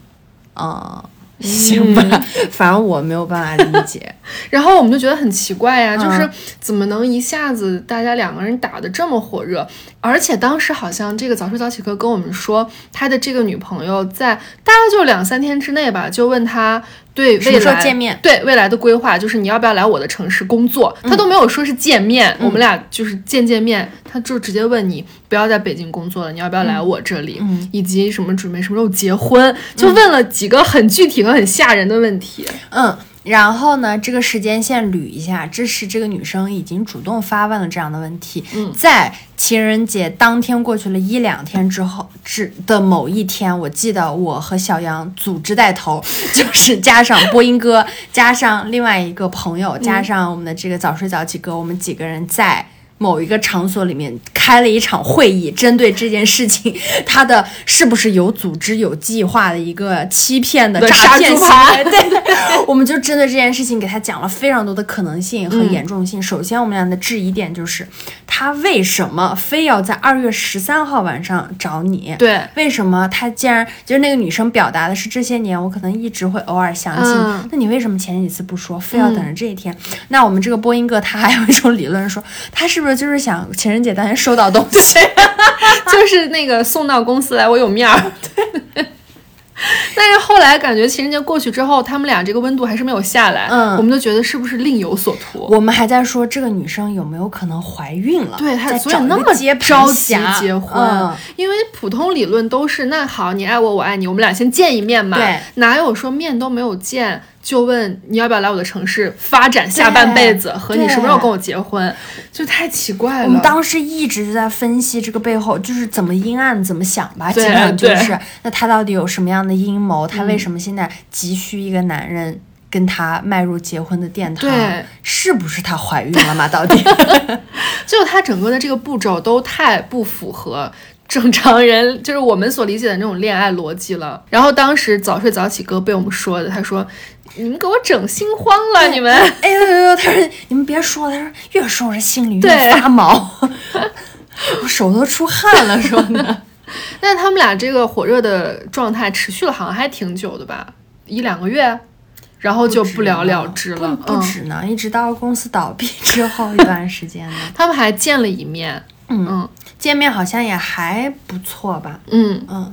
[SPEAKER 3] 啊、行吧，反正我没有办法理解。[LAUGHS]
[SPEAKER 4] 然后我们就觉得很奇怪呀、
[SPEAKER 3] 嗯
[SPEAKER 4] 就是怎么能一下子大家两个人打得这么火热？而且当时好像这个早睡早起哥跟我们说，他的这个女朋友在大概就两三天之内吧，就问他对未来
[SPEAKER 3] 见面
[SPEAKER 4] 对未来的规划，就是你要不要来我的城市工作？
[SPEAKER 3] 嗯
[SPEAKER 4] 他都没有说是见面，我们俩就是见见面，他就直接问你不要在北京工作了，你要不要来我这里？
[SPEAKER 3] 嗯
[SPEAKER 4] 以及什么准备什么时候结婚，就问了几个很具体和很吓人的问题。
[SPEAKER 3] 嗯，然后呢，这个时间线捋一下，这是这个女生已经主动发问了这样的问题。
[SPEAKER 4] 嗯
[SPEAKER 3] 在情人节当天过去了一两天之后，之的某一天，我记得我和小杨组织带头，[LAUGHS] 就是加上播音哥，加上另外一个朋友，加上我们的这个早睡早起哥，我们几个人在。某一个场所里面开了一场会议，针对这件事情，他的是不是有组织、有计划的一个欺骗的诈骗行为？[LAUGHS] 对，我们就针对这件事情给他讲了非常多的可能性和严重性。首先，我们俩的质疑点就是，他为什么非要在二月十三号晚上找你？
[SPEAKER 4] 对
[SPEAKER 3] 为什么他既然就是那个女生表达的是这些年我可能一直会偶尔想起你，
[SPEAKER 4] 嗯
[SPEAKER 3] 那你为什么前几次不说，非要等着这一天？那我们这个播音哥他还有一种理论说，他是不是就是想情人节当天收到东西？[LAUGHS]
[SPEAKER 4] 就是那个送到公司来，我有面儿。[LAUGHS] 但是后来感觉情人节过去之后，他们俩这个温度还是没有下来，
[SPEAKER 3] 嗯
[SPEAKER 4] 我们就觉得是不是另有所图？
[SPEAKER 3] 我们还在说这个女生有没有可能怀孕了？
[SPEAKER 4] 对他，
[SPEAKER 3] 在找一
[SPEAKER 4] 所以那么
[SPEAKER 3] 接
[SPEAKER 4] 着急结婚，
[SPEAKER 3] 嗯
[SPEAKER 4] 因为普通理论都是那好，你爱我，我爱你，我们俩先见一面嘛。
[SPEAKER 3] 对，
[SPEAKER 4] 哪有说面都没有见就问你要不要来我的城市发展下半辈子，和你什么时候跟我结婚，就太奇怪了。
[SPEAKER 3] 我们当时一直就在分析这个背后，就是怎么阴暗怎么想吧。基本上就是，那他到底有什么样的阴谋？他为什么现在急需一个男人跟他迈入结婚的殿堂？
[SPEAKER 4] 对
[SPEAKER 3] 是不是她怀孕了吗？到底？[LAUGHS]
[SPEAKER 4] 就他整个的这个步骤都太不符合正常人，[LAUGHS] 就是我们所理解的那种恋爱逻辑了。然后当时早睡早起哥被我们说的，他说：“你们给我整心慌了，你们。”
[SPEAKER 3] 哎呦呦呦！他说你们别说了，他说越说我这心里越发毛，我手都出汗了，说呢。
[SPEAKER 4] 但他们俩这个火热的状态持续了，好像还挺久的吧，一两个月，然后就不了了之了。
[SPEAKER 3] 不止呢，一直到公司倒闭之后一段时间呢，
[SPEAKER 4] 他们还见了一面。嗯
[SPEAKER 3] 见面好像也还不错吧，
[SPEAKER 4] 嗯，
[SPEAKER 3] 嗯，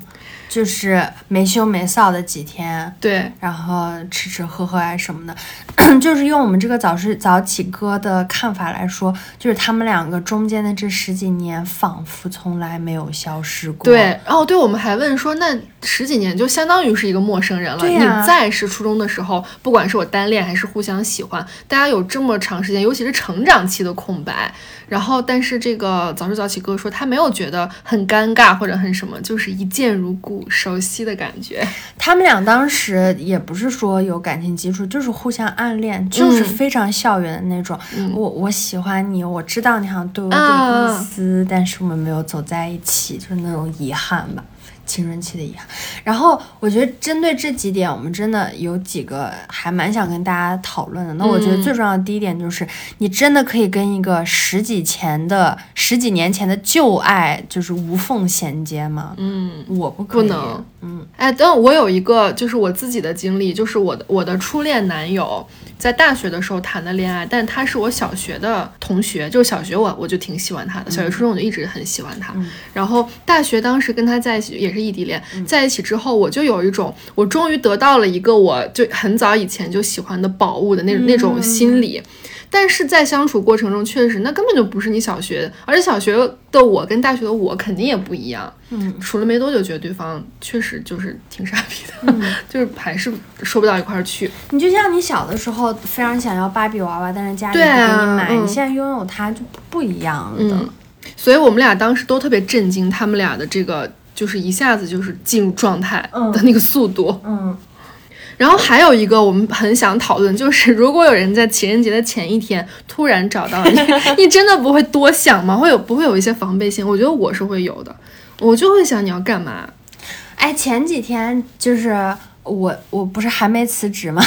[SPEAKER 3] 就是没羞没臊的几天，
[SPEAKER 4] 对，
[SPEAKER 3] 然后吃吃喝喝啊什么的，[CLEARS THROAT] 就是用我们这个早睡早起哥的看法来说，就是他们两个中间的这十几年仿佛从来没有消失过。
[SPEAKER 4] 对，然后对我们还问说，那十几年就相当于是一个陌生人了。
[SPEAKER 3] 对呀
[SPEAKER 4] 你在是初中的时候，不管是我单恋还是互相喜欢，大家有这么长时间，尤其是成长期的空白。然后，但是这个早睡早起哥说他没有觉得很尴尬或者很什么，就是一见如故，熟悉的感觉。
[SPEAKER 3] 他们俩当时也不是说有感情基础，就是互相暗恋，就是非常校园的那种。我我喜欢你，我知道你好像对我有点意思，但是我们没有走在一起，就是那种遗憾吧。青春期的遗憾，然后我觉得针对这几点，我们真的有几个还蛮想跟大家讨论的。那我觉得最重要的第一点就是，你真的可以跟一个十几前的十几年前的旧爱就是无缝衔接吗？嗯，我不可
[SPEAKER 4] 能，嗯，哎，但我有一个就是我自己的经历，就是我的我的初恋男友在大学的时候谈的恋爱，但他是我小学的同学，就是小学我我就挺喜欢他的，小学初中我就一直很喜欢他，然后大学当时跟他在一起也是异地恋，在一起之后我就有一种我终于得到了一个我就很早以前就喜欢的宝物的那那种心理。但是在相处过程中，确实那根本就不是你小学，而且小学的我跟大学的我肯定也不一样。嗯，处了没多久，觉得对方确实就是挺傻逼的，[LAUGHS] 就是还是说不到一块儿去。
[SPEAKER 3] 你就像你小的时候非常想要芭比娃娃，但是家里不给你买，
[SPEAKER 4] 嗯
[SPEAKER 3] 你现在拥有它就不不一样的。
[SPEAKER 4] 嗯所以我们俩当时都特别震惊，他们俩的这个就是一下子就是进入状态的那个速度。
[SPEAKER 3] 嗯
[SPEAKER 4] 然后还有一个我们很想讨论，就是如果有人在情人节的前一天突然找到你，[LAUGHS] 你真的不会多想吗？会有不会有一些防备心？我觉得我是会有的，我就会想你要干嘛？
[SPEAKER 3] 哎，前几天就是我我不是还没辞职吗？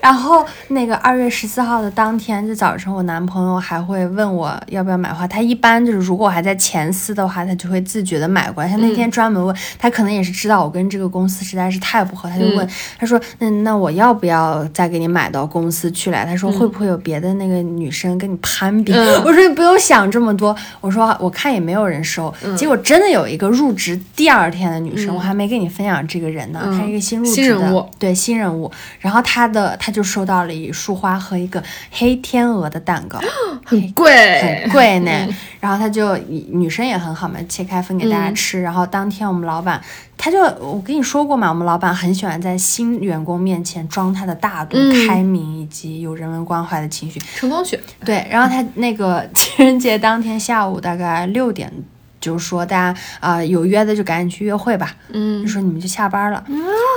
[SPEAKER 3] 然后那个二月十四号的当天，就早晨，我男朋友还会问我要不要买花。他一般就是如果我还在前司的话，他就会自觉的买过来。他那天专门问，他可能也是知道我跟这个公司实在是太不合，他就问，他说：“那那我要不要再给你买到公司去来？”他说：“会不会有别的那个女生跟你攀比？”
[SPEAKER 4] 嗯
[SPEAKER 3] 我说：“你不用想这么多。”我说：“我看也没有人收。结果真的有一个入职第二天的女生，我还没跟你分享这个人呢，她是一个新入职的
[SPEAKER 4] 新人物
[SPEAKER 3] 对新人物，然后她的他就收到了一束花和一个黑天鹅的蛋糕，[GASPS]
[SPEAKER 4] 很贵，
[SPEAKER 3] 很贵呢。然后他就女生也很好嘛，切开分给大家吃。然后当天我们老板他就我跟你说过嘛，我们老板很喜欢在新员工面前装他的大度、开明以及有人文关怀的情绪。
[SPEAKER 4] 成功学。
[SPEAKER 3] 对，然后他那个情人节当天下午大概六点。就是说，大家啊、呃有约的就赶紧去约会吧。嗯，就说你们就下班了。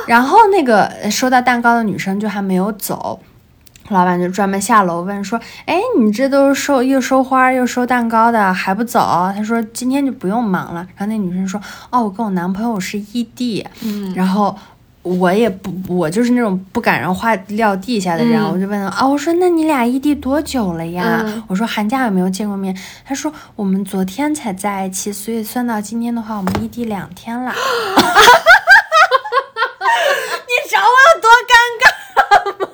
[SPEAKER 3] 然后那个呃收到蛋糕的女生就还没有走，老板就专门下楼问说：“哎，你这都是收又收花又收蛋糕的，还不走？”他说：“今天就不用忙了。”然后那女生说：“哦，我跟我男朋友是异地。”嗯，然后。我也不，我就是那种不敢让话撂地下的人，我就问他啊，我说那你俩异地多久了呀？我说寒假有没有见过面？他说我们昨天才在一起，所以算到今天的话，我们异地两天了。[LAUGHS] 你找我有多尴尬？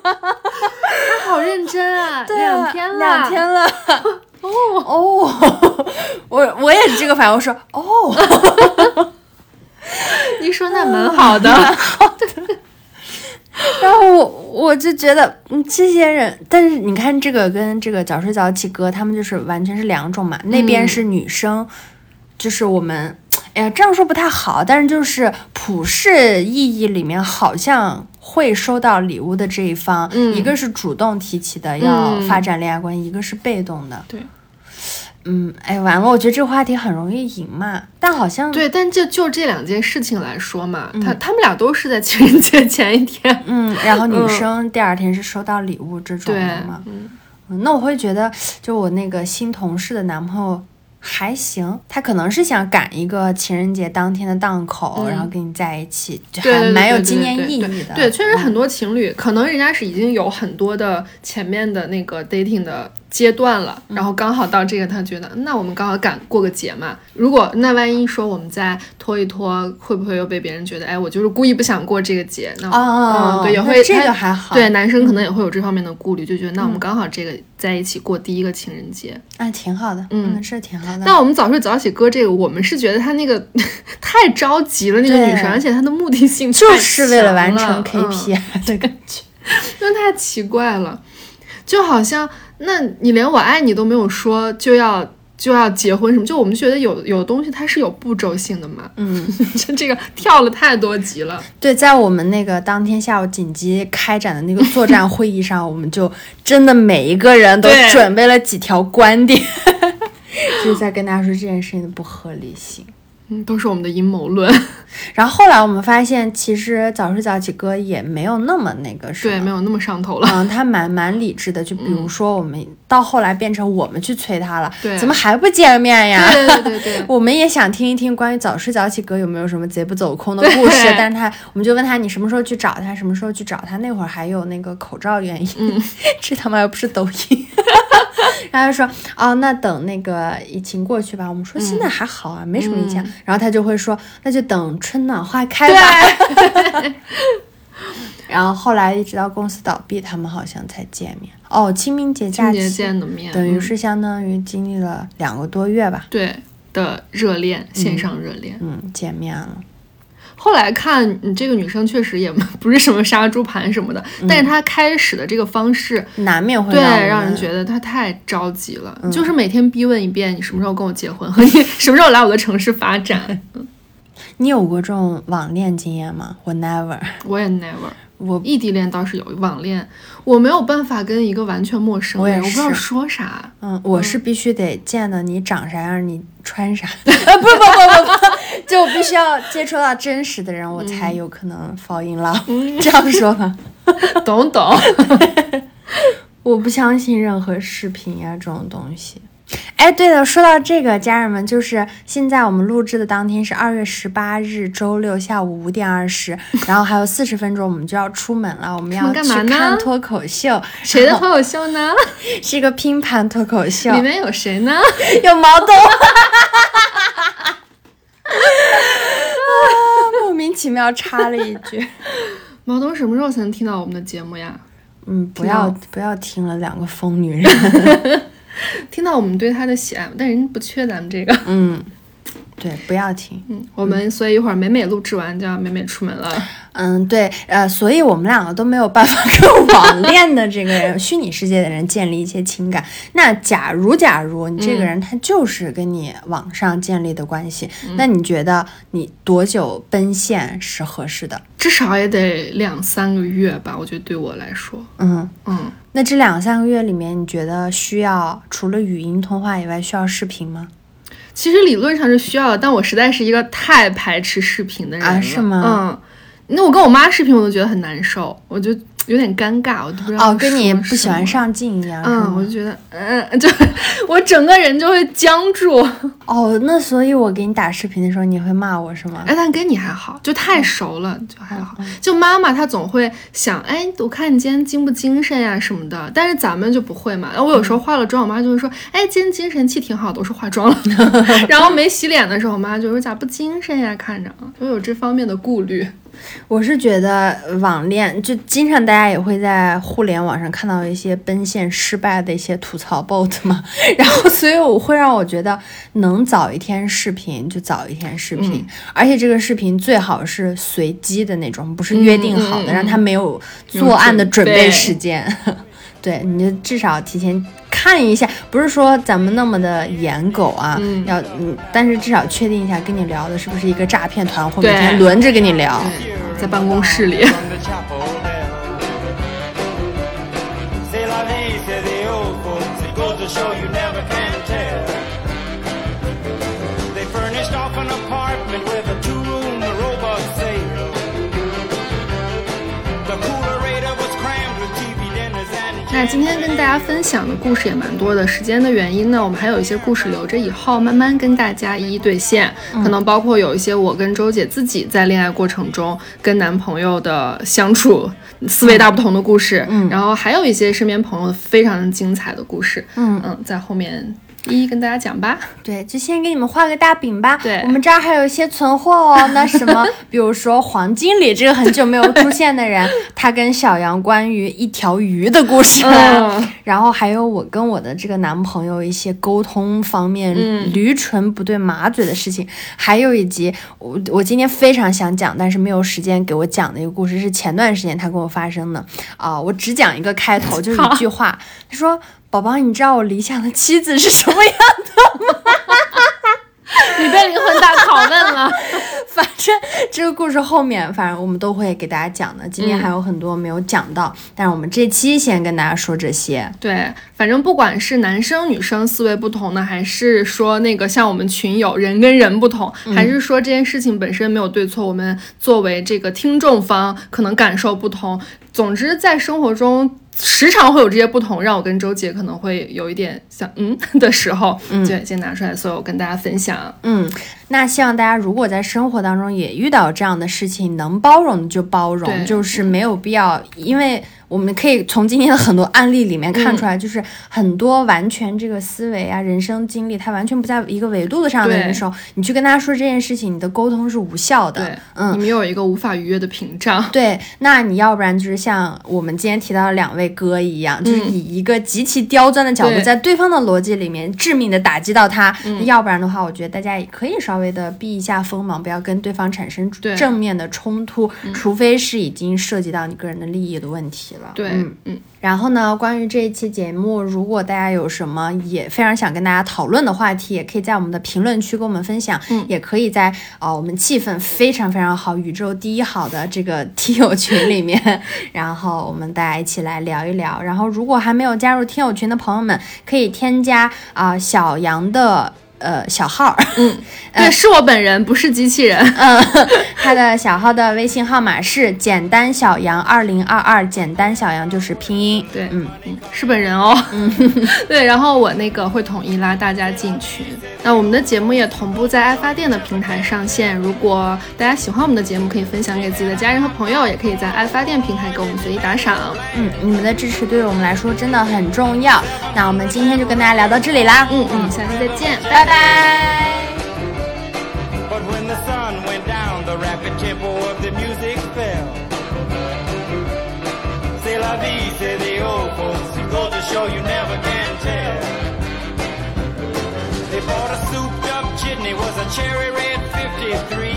[SPEAKER 4] 他好认真啊，两天了，
[SPEAKER 3] 两天了。哦 [LAUGHS] 哦，[LAUGHS] 我我也是这个反应，我说哦，[LAUGHS]
[SPEAKER 4] 你说那蛮好的，[LAUGHS]
[SPEAKER 3] 然后我我就觉得，嗯，这些人，但是你看这个跟这个早睡早起哥，他们就是完全是两种嘛。那边是女生，就是我们，哎呀，这样说不太好，但是就是普世意义里面好像会收到礼物的这一方，一个是主动提起的要发展恋爱关系，一个是被动的。
[SPEAKER 4] 对。
[SPEAKER 3] 嗯，哎，完了，我觉得这个话题很容易赢嘛，但好像
[SPEAKER 4] 对，但就就这两件事情来说嘛，他他们俩都是在情人节前一天，
[SPEAKER 3] 嗯，然后女生第二天是收到礼物这种的嘛。嗯那我会觉得，就我那个新同事的男朋友，还行，他可能是想赶一个情人节当天的档口，然后跟你在一起，还蛮有纪念意义的。
[SPEAKER 4] 对，确实很
[SPEAKER 3] 嗯
[SPEAKER 4] 多情侣、可能人家是已经有很多的前面的那个 dating 的阶段了，
[SPEAKER 3] 嗯
[SPEAKER 4] 然后刚好到这个，他觉得那我们刚好赶过个节嘛。如果那万一说我们再拖一拖，会不会又被别人觉得，哎，我就是故意不想过这个节？那
[SPEAKER 3] 哦
[SPEAKER 4] 对，也会他
[SPEAKER 3] 这个还好
[SPEAKER 4] 对，男生可能也会有这方面的顾虑，就觉得那我们
[SPEAKER 3] 嗯
[SPEAKER 4] 刚好这个在一起过第一个情人节。
[SPEAKER 3] 啊，挺好的，
[SPEAKER 4] 嗯
[SPEAKER 3] 嗯，是挺好的。
[SPEAKER 4] 但我们早睡早起歌这个，我们是觉得他那个 [LAUGHS] 太着急了，那个女生，而且她的目的性
[SPEAKER 3] 就是为了完成
[SPEAKER 4] 了嗯
[SPEAKER 3] KPI 的感觉。[LAUGHS]
[SPEAKER 4] 真的太奇怪了，就好像那你连我爱你都没有说就要就要结婚什么，就我们觉得有有东西它是有步骤性的嘛，
[SPEAKER 3] 嗯，[LAUGHS]
[SPEAKER 4] 就这个跳了太多级了，
[SPEAKER 3] 对，在我们那个当天下午紧急开展的那个作战会议上，我们就真的每一个人都准备了几条观点，[LAUGHS] 就是在跟大家说这件事情的不合理性。
[SPEAKER 4] 嗯，都是我们的阴谋论，[LAUGHS]
[SPEAKER 3] 然后后来我们发现，其实早睡早起哥也没有那么那个什么，
[SPEAKER 4] 对，没有那么上头了，
[SPEAKER 3] 嗯，他蛮蛮理智的。就比如说，我们到后来变成我们去催他了，
[SPEAKER 4] 对
[SPEAKER 3] 怎么还不见面呀？
[SPEAKER 4] 对对对对 [LAUGHS]
[SPEAKER 3] 我们也想听一听关于早睡早起哥有没有什么贼不走空的 [LAUGHS] 故事，但是他我们就问他你什么时候去找他，什么时候去找他。那会儿还有那个口罩原因，
[SPEAKER 4] 嗯
[SPEAKER 3] 这他妈又不是抖音。[LAUGHS] 然后他说哦，那等那个疫情过去吧。我们说现在还好啊，没什么影响。然后他就会说那就等春暖花开吧。[LAUGHS] 然后后来一直到公司倒闭，他们好像才见面。哦，清明节假期
[SPEAKER 4] 节见的面，嗯
[SPEAKER 3] 等于是相当于经历了两个多月吧，
[SPEAKER 4] 对的热恋，线上热恋。
[SPEAKER 3] 嗯，见面了。
[SPEAKER 4] 后来看，你这个女生确实也不是什么杀猪盘什么的，但是她开始的这个方式，
[SPEAKER 3] 难免会
[SPEAKER 4] 对，
[SPEAKER 3] 让
[SPEAKER 4] 人觉得她太着急了，就是每天逼问一遍你什么时候跟我结婚，和你 [LAUGHS] 什么时候来我的城市发展。[LAUGHS]
[SPEAKER 3] 你有过这种网恋经验吗？我 never，
[SPEAKER 4] 我也 never，
[SPEAKER 3] 我
[SPEAKER 4] 异地恋倒是有，网恋我没有办法跟一个完全陌生
[SPEAKER 3] 我也
[SPEAKER 4] 人，我不知道
[SPEAKER 3] 是。
[SPEAKER 4] 说啥。
[SPEAKER 3] 嗯，我是必须得见到你长啥样，你穿啥，啊，[LAUGHS] 不不不不不，[LAUGHS] 就我必须要接触到真实的人，我才有可能 fall in love，、[LAUGHS] 这样说吧。
[SPEAKER 4] 懂 [LAUGHS] 懂，
[SPEAKER 3] 我不相信任何视频呀、这种东西。哎，对了，说到这个，家人们，就是现在我们录制的当天是二月十八日周六下午五点二十，然后还有四十分钟我们就要出门了，我们要去看脱口秀，
[SPEAKER 4] 谁的脱口秀呢？
[SPEAKER 3] 是一个拼盘脱口秀，
[SPEAKER 4] 里面有谁呢？
[SPEAKER 3] 有毛东，莫名其妙插了一句。[LAUGHS]
[SPEAKER 4] 毛东什么时候才能听到我们的节目呀？
[SPEAKER 3] 嗯，不要不要听了，两个疯女人。[LAUGHS]
[SPEAKER 4] 听到我们对他的喜爱，但人家不缺咱们这个。
[SPEAKER 3] 嗯，对，不要停。
[SPEAKER 4] 嗯，我们所以一会儿美美录制完就要美美出门了。
[SPEAKER 3] 嗯，对，呃，所以我们两个都没有办法跟网恋的这个人、虚拟世界的人建立一些情感。[LAUGHS] 那假如，假如你这个人他就是跟你网上建立的关系，那你觉得你多久奔现是合适的？
[SPEAKER 4] 至少也得两三个月吧，我觉得对我来说，
[SPEAKER 3] 嗯，
[SPEAKER 4] 嗯，
[SPEAKER 3] 那这两三个月里面，你觉得需要除了语音通话以外，需要视频吗？
[SPEAKER 4] 其实理论上是需要的，但我实在是一个太排斥视频的人了。
[SPEAKER 3] 啊是吗
[SPEAKER 4] 嗯，那我跟我妈视频我都觉得很难受，我就有点尴尬，我都不知道
[SPEAKER 3] 哦，跟你不喜欢。上镜一样，
[SPEAKER 4] 嗯，我就觉得，嗯，[LAUGHS] 就我整个人就会僵住。[LAUGHS]
[SPEAKER 3] 哦，那所以我给你打视频的时候，你会骂我是吗？
[SPEAKER 4] 哎，但跟你还好，就太熟了，就还好。就妈妈她总会想，哎，我看你今天精不精神呀、什么的，但是咱们就不会嘛。我有时候化了妆，我妈就会说，哎，今天精神气挺好的。我说化妆了，[LAUGHS] 然后没洗脸的时候，我妈就说咋不精神呀？看着，我有这方面的顾虑。
[SPEAKER 3] 我是觉得网恋就经常大家也会在互联网上看到一些奔现失败的一些吐槽 bot 嘛，[LAUGHS] 然后所以我会让我觉得能早一天视频就早一天视频，而且这个视频最好是随机的那种，不是约定好的，让他没有作案的准备
[SPEAKER 4] 有准备
[SPEAKER 3] 时间。[LAUGHS] 对，你就至少提前看一下，不是说咱们那么的严狗啊，要嗯，但是至少确定一下跟你聊的是不是一个诈骗团伙，每天轮着跟你聊。
[SPEAKER 4] 在办公室里，那今天跟大家分享的故事也蛮多的，时间的原因呢，我们还有一些故事留着以后慢慢跟大家一一兑现，可能包括有一些我跟周姐自己在恋爱过程中跟男朋友的相处思维大不同的故事，嗯，然后还有一些身边朋友非常精彩的故事，嗯。嗯，在后面一一跟大家讲吧。
[SPEAKER 3] 对，就先给你们画个大饼吧。
[SPEAKER 4] 对
[SPEAKER 3] 我们这儿还有一些存货哦。[LAUGHS] 那什么，比如说黄经理这个很久没有出现的人，[LAUGHS] 他跟小杨关于一条鱼的故事，
[SPEAKER 4] 嗯
[SPEAKER 3] 然后还有我跟我的这个男朋友一些沟通方面、
[SPEAKER 4] 嗯
[SPEAKER 3] 驴唇不对马嘴的事情，还有以及我我今天非常想讲，但是没有时间给我讲的一个故事，是前段时间他跟我发生的啊、我只讲一个开头，就是一句话，他说。宝宝，你知道我理想的妻子是什么样的吗
[SPEAKER 4] 你被灵魂大拷问了。[LAUGHS]
[SPEAKER 3] 反正这个故事后面，反正我们都会给大家讲的。今天还有很多没有讲到，但是我们这期先跟大家说这些。
[SPEAKER 4] 对，反正不管是男生女生思维不同呢，还是说那个像我们群友人跟人不同，还是说这件事情本身没有对错，我们作为这个听众方可能感受不同。总之，在生活中时常会有这些不同，让我跟周姐可能会有一点想嗯 [LAUGHS] 的时候，嗯对，先拿出来，所以我跟大家分享。
[SPEAKER 3] 嗯，那希望大家如果在生活当中也遇到这样的事情，能包容就包容，就是没有必要，因为我们可以从今天的很多案例里面看出来，就是很多完全这个思维啊、人生经历，它完全不在一个维度的上的人的时候，你去跟他说这件事情，你的沟通是无效的。
[SPEAKER 4] 对，
[SPEAKER 3] 嗯
[SPEAKER 4] 你，们有一个无法逾越的屏障。
[SPEAKER 3] 对，那你要不然就是像我们今天提到的两位哥一样，就是以一个极其刁钻的角度，在对方的逻辑里面致命的打击到他。要不然的话，我觉得大家也可以稍微的避一下锋芒，不要跟对方产生正面的冲突，除非是已经涉及到你个人的利益的问题了。
[SPEAKER 4] 对，
[SPEAKER 3] 嗯
[SPEAKER 4] 嗯。
[SPEAKER 3] 然后呢，关于这一期节目，如果大家有什么也非常想跟大家讨论的话题，也可以在我们的评论区跟我们分享，
[SPEAKER 4] 嗯。
[SPEAKER 3] 也可以在呃我们气氛非常非常好、宇宙第一好的这个听友群里面，然后我们大家一起来聊一聊。然后如果还没有加入听友群的朋友们，可以添加啊、小杨的呃小号，嗯，[LAUGHS]
[SPEAKER 4] 对，是我本人，不是机器人。[LAUGHS]
[SPEAKER 3] 嗯，他的小号的微信号码是简单小杨二零二二，简单小杨就是拼音，
[SPEAKER 4] 对，
[SPEAKER 3] 嗯。
[SPEAKER 4] 嗯，是本人哦。嗯，[LAUGHS] 对，然后我那个会统一拉大家进群。那我们的节目也同步在爱发电的平台上线。如果大家喜欢我们的节目，可以分享给自己的家人和朋友，也可以在爱发电平台给我们随意打赏。
[SPEAKER 3] 嗯，你们的支持对于我们来说真的很重要。那我们今天就跟大家聊到这里啦。
[SPEAKER 4] 嗯嗯，下期再见，
[SPEAKER 3] 拜拜。
[SPEAKER 2] But when the sun went down, the rapid tempo of the music fell. C'est la vie, say the old folks. It goes to show you never can tell. They bought a souped up jitney, was a cherry red 53.